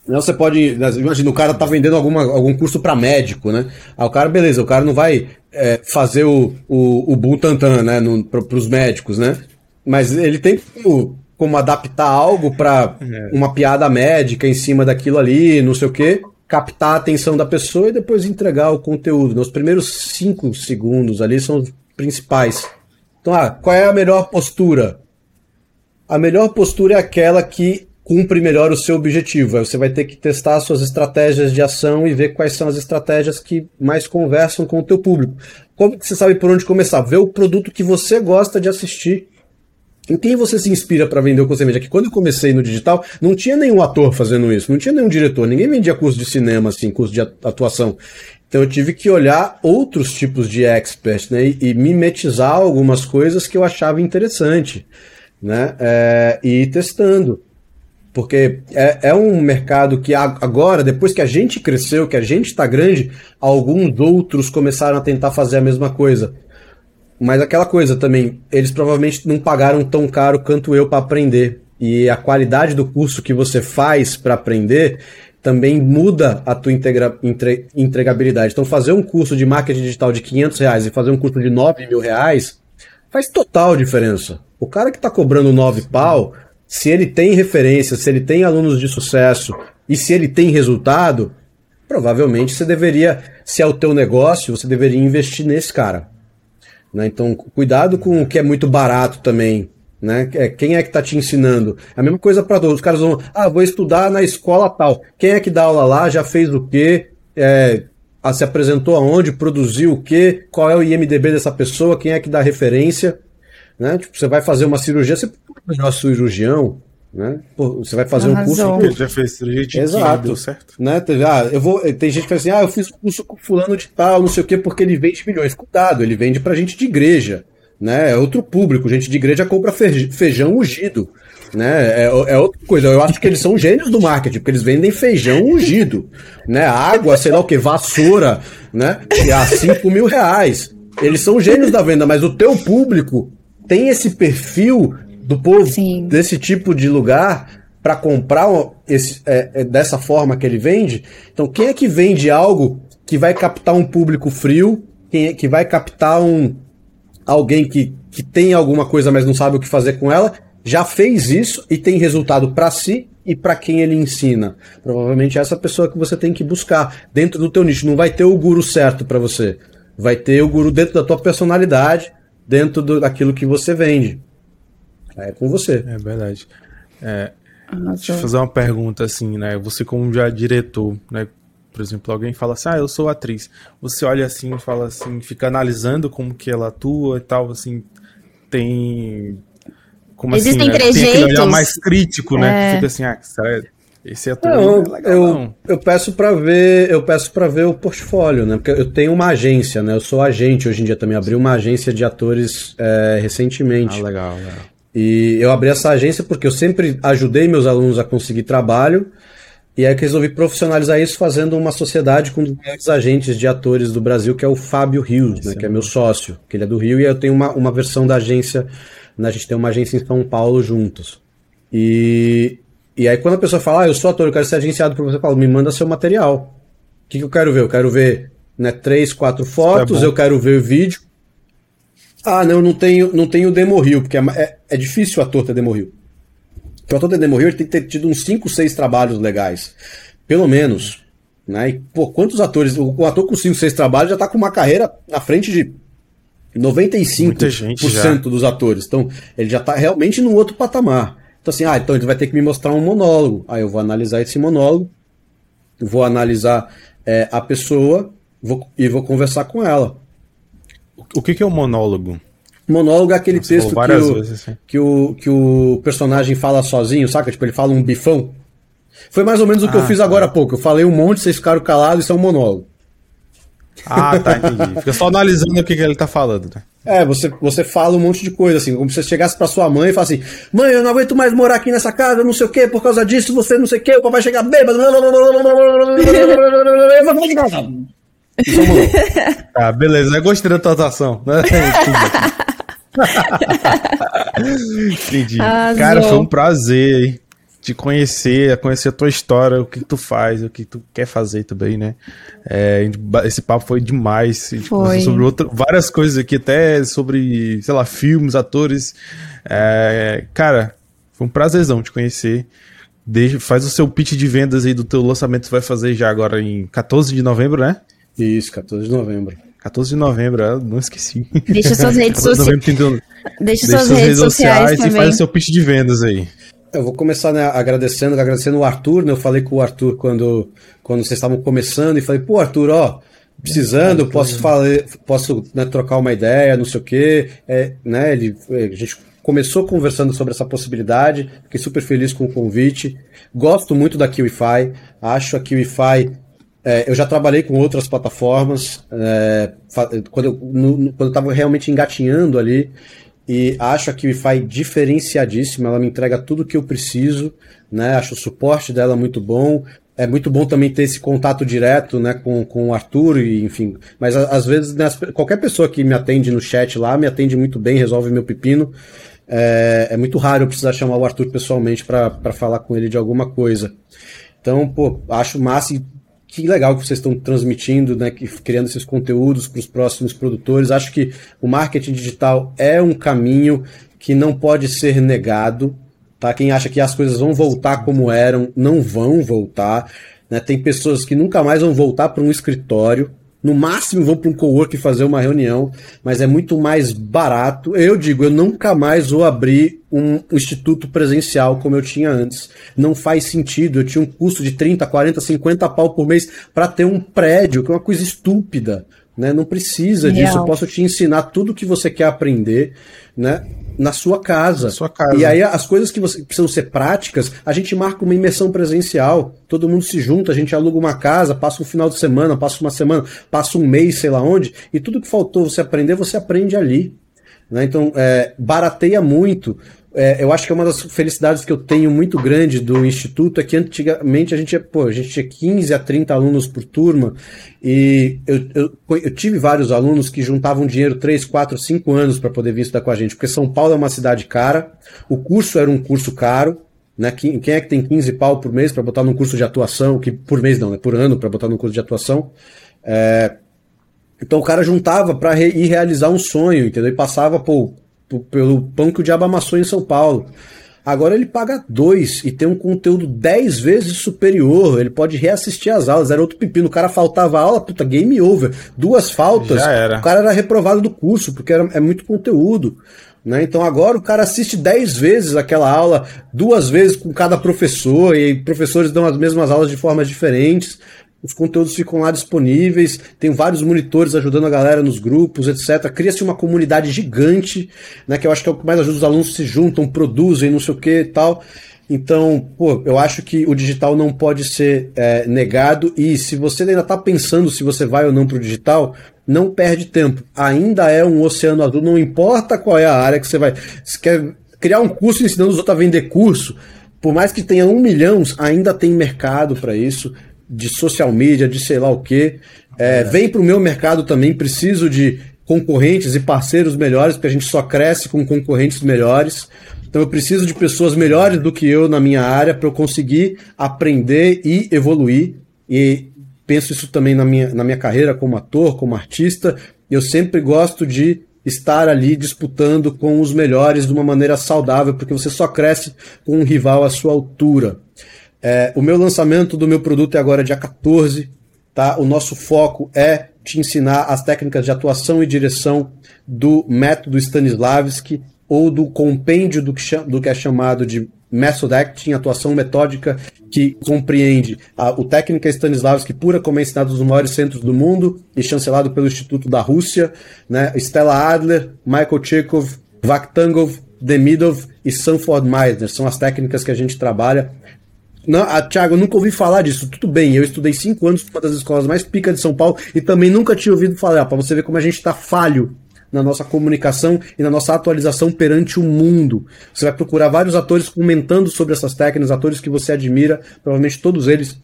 Não, você pode. Né, imagina, o cara tá vendendo alguma, algum curso para médico, né? Aí o cara, beleza, o cara não vai é, fazer o, o, o Butantan, né? No, pro, pros médicos, né? Mas ele tem como, como adaptar algo para é. uma piada médica em cima daquilo ali, não sei o quê, captar a atenção da pessoa e depois entregar o conteúdo. Nos primeiros cinco segundos ali são os principais. Então, ah, qual é a melhor postura? A melhor postura é aquela que cumpre melhor o seu objetivo. Aí você vai ter que testar suas estratégias de ação e ver quais são as estratégias que mais conversam com o teu público. Como que você sabe por onde começar? Ver o produto que você gosta de assistir. Em quem você se inspira para vender o você vende? É que quando eu comecei no digital, não tinha nenhum ator fazendo isso, não tinha nenhum diretor, ninguém vendia curso de cinema, assim, curso de atuação. Então eu tive que olhar outros tipos de experts, né, e, e mimetizar algumas coisas que eu achava interessante, né, é, e ir testando. Porque é, é um mercado que agora, depois que a gente cresceu, que a gente está grande, alguns outros começaram a tentar fazer a mesma coisa. Mas aquela coisa também, eles provavelmente não pagaram tão caro quanto eu para aprender. E a qualidade do curso que você faz para aprender também muda a tua integra, entre, entregabilidade. Então, fazer um curso de marketing digital de 500 reais e fazer um curso de 9 mil reais faz total diferença. O cara que está cobrando 9 pau se ele tem referência, se ele tem alunos de sucesso e se ele tem resultado, provavelmente você deveria, se é o teu negócio, você deveria investir nesse cara. Né? Então, cuidado com o que é muito barato também. Né? É, quem é que está te ensinando? É a mesma coisa para todos. Os caras vão, ah, vou estudar na escola tal. Quem é que dá aula lá? Já fez o quê? É, se apresentou aonde? Produziu o quê? Qual é o IMDB dessa pessoa? Quem é que dá referência? Né? Tipo, você vai fazer uma cirurgia, você melhor cirurgião, né? Pô, você vai fazer Arrasou. um curso. Já fez de Exato. Deu certo. Né? Ah, eu vou, tem gente que fala assim: ah, eu fiz um curso com fulano de tal, não sei o quê, porque ele vende milhões. Cuidado, ele vende pra gente de igreja. Né? É outro público. Gente de igreja compra feijão ungido. Né? É, é outra coisa. Eu acho que eles são gênios do marketing, porque eles vendem feijão ungido. Né? Água, sei lá o que, vassoura, né? E a 5 mil reais. Eles são gênios da venda, mas o teu público tem esse perfil do povo Sim. desse tipo de lugar para comprar esse, é, é, dessa forma que ele vende. Então, quem é que vende algo que vai captar um público frio, quem é que vai captar um alguém que, que tem alguma coisa, mas não sabe o que fazer com ela, já fez isso e tem resultado para si e para quem ele ensina. Provavelmente é essa pessoa que você tem que buscar dentro do teu nicho. Não vai ter o guru certo para você. Vai ter o guru dentro da tua personalidade, dentro do, daquilo que você vende. É com você. É verdade. É, deixa eu fazer uma pergunta assim, né? Você como já diretor, né? Por exemplo, alguém fala assim, ah, eu sou atriz. Você olha assim, fala assim, fica analisando como que ela atua e tal, assim, tem... Como Existem assim, trejeitos. Né? Tem aquele olhar mais crítico, né? É. Fica assim, ah, esse ator não, é legal, eu, não. eu peço para ver, eu peço para ver o portfólio, né? Porque eu tenho uma agência, né? Eu sou agente hoje em dia também, abri uma agência de atores é, recentemente. Ah, legal, legal. E eu abri essa agência porque eu sempre ajudei meus alunos a conseguir trabalho. E aí que resolvi profissionalizar isso fazendo uma sociedade com um dos agentes de atores do Brasil, que é o Fábio Rios, né, que é meu sócio, que ele é do Rio, e eu tenho uma, uma versão da agência, né, a gente tem uma agência em São Paulo juntos. E, e aí quando a pessoa fala, ah, eu sou ator, eu quero ser agenciado por você, eu falo, me manda seu material. O que, que eu quero ver? Eu quero ver né, três, quatro fotos, é eu quero ver o vídeo, ah, não, não tenho, não tenho demo reel, porque é, é, é difícil o ator ter demo reel. Porque o ator ter demo reel ele tem que ter tido uns 5, 6 trabalhos legais. Pelo menos. Né? E, pô, quantos atores. O, o ator com 5, 6 trabalhos já tá com uma carreira na frente de 95% dos atores. Então, ele já tá realmente num outro patamar. Então, assim, ah, então ele vai ter que me mostrar um monólogo. Aí eu vou analisar esse monólogo, vou analisar é, a pessoa vou, e vou conversar com ela. O que, que é o um monólogo? Monólogo é aquele Você texto que o, vezes, assim. que, o, que o personagem fala sozinho, saca? Tipo, ele fala um bifão. Foi mais ou menos o que ah, eu fiz tá. agora há pouco. Eu falei um monte, vocês ficaram calados, isso é um monólogo. Ah, tá, entendi. Fica só analisando o que, que ele tá falando, né? É, você, você fala um monte de coisa, assim, como se você chegasse pra sua mãe e falasse assim, mãe, eu não aguento mais morar aqui nessa casa, não sei o que, por causa disso, você não sei o que, o papai chegar bêbado. ah, beleza, eu gostei da tua atuação. Né? Entendi. Cara, foi um prazer hein? te conhecer, conhecer a tua história, o que tu faz, o que tu quer fazer também, né? É, esse papo foi demais. A gente foi. sobre outra, várias coisas aqui, até sobre, sei lá, filmes, atores. É, cara, foi um prazerzão te conhecer. Deixa, faz o seu pitch de vendas aí do teu lançamento que vai fazer já agora em 14 de novembro, né? Isso, 14 de novembro. 14 de novembro, não esqueci. Deixa suas redes sociais. Deixa, Deixa suas redes, redes sociais, sociais e faz o seu pitch de vendas aí. Eu vou começar né, agradecendo, agradecendo o Arthur, né? Eu falei com o Arthur quando, quando vocês estavam começando e falei, pô, Arthur, ó, precisando, posso falar, posso né, trocar uma ideia, não sei o quê. É, né, ele, a gente começou conversando sobre essa possibilidade, fiquei super feliz com o convite. Gosto muito da KiwiFi, acho a KiwiFi. É, eu já trabalhei com outras plataformas, é, quando eu estava realmente engatinhando ali, e acho a KiwiFi diferenciadíssima, ela me entrega tudo o que eu preciso, né? acho o suporte dela muito bom, é muito bom também ter esse contato direto né, com, com o Arthur, e, enfim. Mas às vezes, né, qualquer pessoa que me atende no chat lá me atende muito bem, resolve meu pepino. É, é muito raro eu precisar chamar o Arthur pessoalmente para falar com ele de alguma coisa. Então, pô, acho massa e que legal que vocês estão transmitindo, né, que, criando esses conteúdos para os próximos produtores. Acho que o marketing digital é um caminho que não pode ser negado. Tá? Quem acha que as coisas vão voltar como eram, não vão voltar. Né? Tem pessoas que nunca mais vão voltar para um escritório. No máximo vão para um co-work fazer uma reunião, mas é muito mais barato. Eu digo, eu nunca mais vou abrir um instituto presencial como eu tinha antes. Não faz sentido. Eu tinha um custo de 30, 40, 50 pau por mês para ter um prédio, que é uma coisa estúpida. Né? Não precisa Real. disso. Eu posso te ensinar tudo o que você quer aprender, né? na sua casa. Na sua casa. E aí as coisas que você, precisam ser práticas, a gente marca uma imersão presencial. Todo mundo se junta, a gente aluga uma casa, passa um final de semana, passa uma semana, passa um mês, sei lá onde, e tudo que faltou você aprender, você aprende ali. Né? Então, é, barateia muito é, eu acho que é uma das felicidades que eu tenho muito grande do Instituto é que antigamente a gente, pô, a gente tinha 15 a 30 alunos por turma e eu, eu, eu tive vários alunos que juntavam dinheiro 3, 4, 5 anos para poder vir estudar com a gente, porque São Paulo é uma cidade cara, o curso era um curso caro, né? Quem, quem é que tem 15 pau por mês para botar num curso de atuação, que por mês não, né? Por ano para botar num curso de atuação. É, então o cara juntava para re, ir realizar um sonho, entendeu? E passava, pô, pelo pão que o diabo amassou em São Paulo. Agora ele paga dois e tem um conteúdo dez vezes superior. Ele pode reassistir as aulas. Era outro pepino. O cara faltava aula, puta, game over. Duas faltas. Já era. O cara era reprovado do curso, porque era, é muito conteúdo. Né? Então agora o cara assiste dez vezes aquela aula, duas vezes com cada professor, e professores dão as mesmas aulas de formas diferentes os conteúdos ficam lá disponíveis, tem vários monitores ajudando a galera nos grupos, etc. Cria-se uma comunidade gigante, né, que eu acho que é o que mais ajuda os alunos se juntam, produzem, não sei o que e tal. Então, pô, eu acho que o digital não pode ser é, negado e se você ainda está pensando se você vai ou não para o digital, não perde tempo. Ainda é um oceano azul, não importa qual é a área que você vai. Se quer criar um curso ensinando os outros a vender curso, por mais que tenha um milhão, ainda tem mercado para isso de social media, de sei lá o quê. É, é. Vem para o meu mercado também, preciso de concorrentes e parceiros melhores, porque a gente só cresce com concorrentes melhores. Então eu preciso de pessoas melhores do que eu na minha área para eu conseguir aprender e evoluir. E penso isso também na minha, na minha carreira como ator, como artista. Eu sempre gosto de estar ali disputando com os melhores de uma maneira saudável, porque você só cresce com um rival à sua altura. É, o meu lançamento do meu produto é agora dia 14. Tá? O nosso foco é te ensinar as técnicas de atuação e direção do método Stanislavski ou do compêndio do que, do que é chamado de Method Acting, atuação metódica que compreende a, o técnica Stanislavski pura, como é ensinado nos maiores centros do mundo e chancelado pelo Instituto da Rússia, né? Stella Adler, Michael Chekhov, Vakhtangov, Demidov e Sanford Meisner são as técnicas que a gente trabalha não, a, Thiago, eu nunca ouvi falar disso. Tudo bem, eu estudei cinco anos numa das escolas mais pica de São Paulo e também nunca tinha ouvido falar. Para você ver como a gente está falho na nossa comunicação e na nossa atualização perante o mundo. Você vai procurar vários atores comentando sobre essas técnicas, atores que você admira, provavelmente todos eles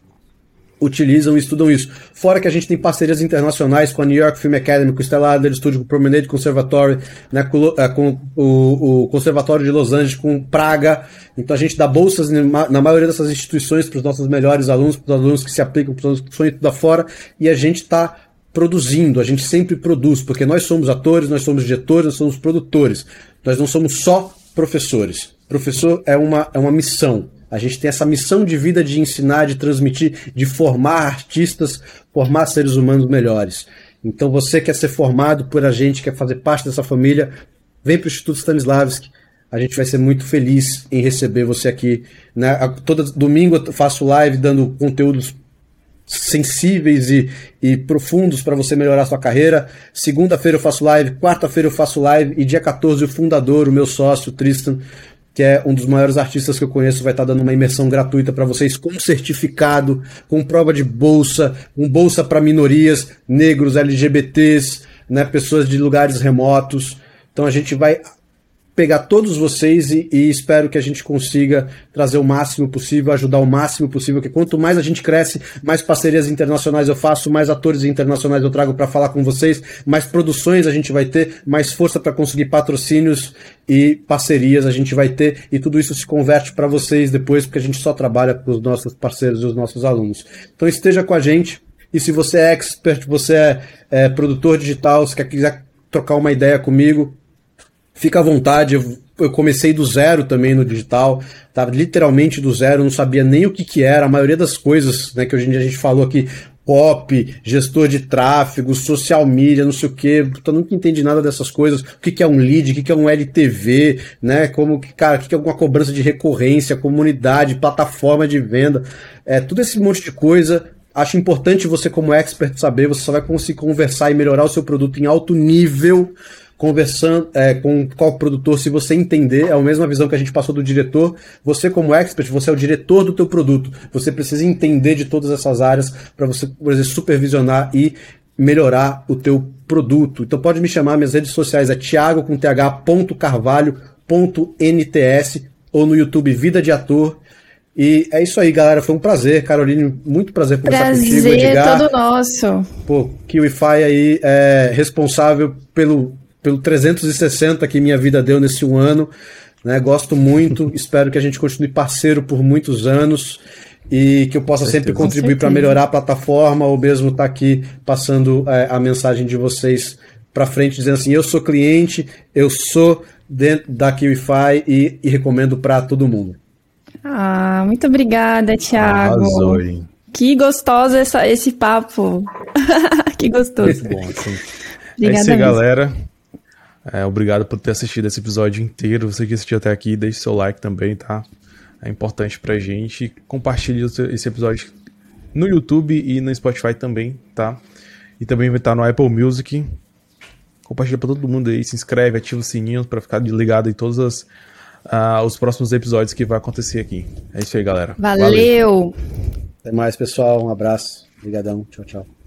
utilizam e estudam isso. Fora que a gente tem parcerias internacionais com a New York Film Academy, com o Stella Adler Studio, com o Promenade Conservatory, né, com, é, com o, o, Conservatório de Los Angeles, com Praga. Então a gente dá bolsas na maioria dessas instituições para os nossos melhores alunos, para os alunos que se aplicam, para os alunos que estão da fora, e a gente está produzindo, a gente sempre produz, porque nós somos atores, nós somos diretores, nós somos produtores. Nós não somos só professores. Professor é uma, é uma missão. A gente tem essa missão de vida de ensinar, de transmitir, de formar artistas, formar seres humanos melhores. Então você quer ser formado por a gente, quer fazer parte dessa família, vem para o Instituto Stanislavski. a gente vai ser muito feliz em receber você aqui. Né? Todo domingo eu faço live dando conteúdos sensíveis e, e profundos para você melhorar sua carreira. Segunda-feira eu faço live, quarta-feira eu faço live e dia 14 o fundador, o meu sócio, Tristan, que é um dos maiores artistas que eu conheço, vai estar dando uma imersão gratuita para vocês com certificado, com prova de bolsa, com bolsa para minorias, negros, LGBTs, né, pessoas de lugares remotos. Então a gente vai pegar todos vocês e, e, espero que a gente consiga trazer o máximo possível, ajudar o máximo possível, que quanto mais a gente cresce, mais parcerias internacionais eu faço, mais atores internacionais eu trago para falar com vocês, mais produções a gente vai ter, mais força para conseguir patrocínios e parcerias a gente vai ter e tudo isso se converte para vocês depois, porque a gente só trabalha com os nossos parceiros e os nossos alunos. Então esteja com a gente e se você é expert, você é, é produtor digital, se quer quiser trocar uma ideia comigo, fica à vontade. Eu, comecei do zero também no digital, tava literalmente do zero, não sabia nem o que, que era. A maioria das coisas né, que hoje em dia a gente falou aqui, pop, gestor de tráfego, social media, não sei o que, eu nunca entendi nada dessas coisas. O que, que é um lead, o que, que é um LTV, né? Como cara, o que, que é alguma cobrança de recorrência, comunidade, plataforma de venda, é tudo esse monte de coisa. Acho importante você, como expert, saber, você só vai conseguir conversar e melhorar o seu produto em alto nível conversando é, com qual produtor, se você entender, é a mesma visão que a gente passou do diretor. Você, como expert, você é o diretor do teu produto. Você precisa entender de todas essas áreas para você, por exemplo, supervisionar e melhorar o teu produto. Então pode me chamar, minhas redes sociais é thiago com th.carvalho.nts ou no YouTube Vida de Ator. E é isso aí, galera. Foi um prazer, Caroline. Muito prazer conversar prazer contigo, Edgar. Prazer todo nosso. Pô, KiwiFi aí é responsável pelo pelo 360 que minha vida deu nesse um ano. Né? Gosto muito, espero que a gente continue parceiro por muitos anos e que eu possa sempre contribuir para melhorar a plataforma ou mesmo estar tá aqui passando é, a mensagem de vocês para frente, dizendo assim: eu sou cliente, eu sou dentro da KiwiFi e, e recomendo para todo mundo. Ah, muito obrigada, Thiago. Arrasou, que gostoso essa, esse papo. que gostoso. Muito bom, sim. Obrigada é isso aí, galera. É, obrigado por ter assistido esse episódio inteiro. Você que assistiu até aqui, deixe seu like também, tá? É importante pra gente. Compartilhe esse episódio no YouTube e no Spotify também, tá? E também vai estar no Apple Music. Compartilha pra todo mundo aí, se inscreve, ativa o sininho para ficar ligado em todos as, uh, os próximos episódios que vai acontecer aqui. É isso aí, galera. Valeu. Valeu. Até mais, pessoal. Um abraço. Obrigadão. Tchau, tchau.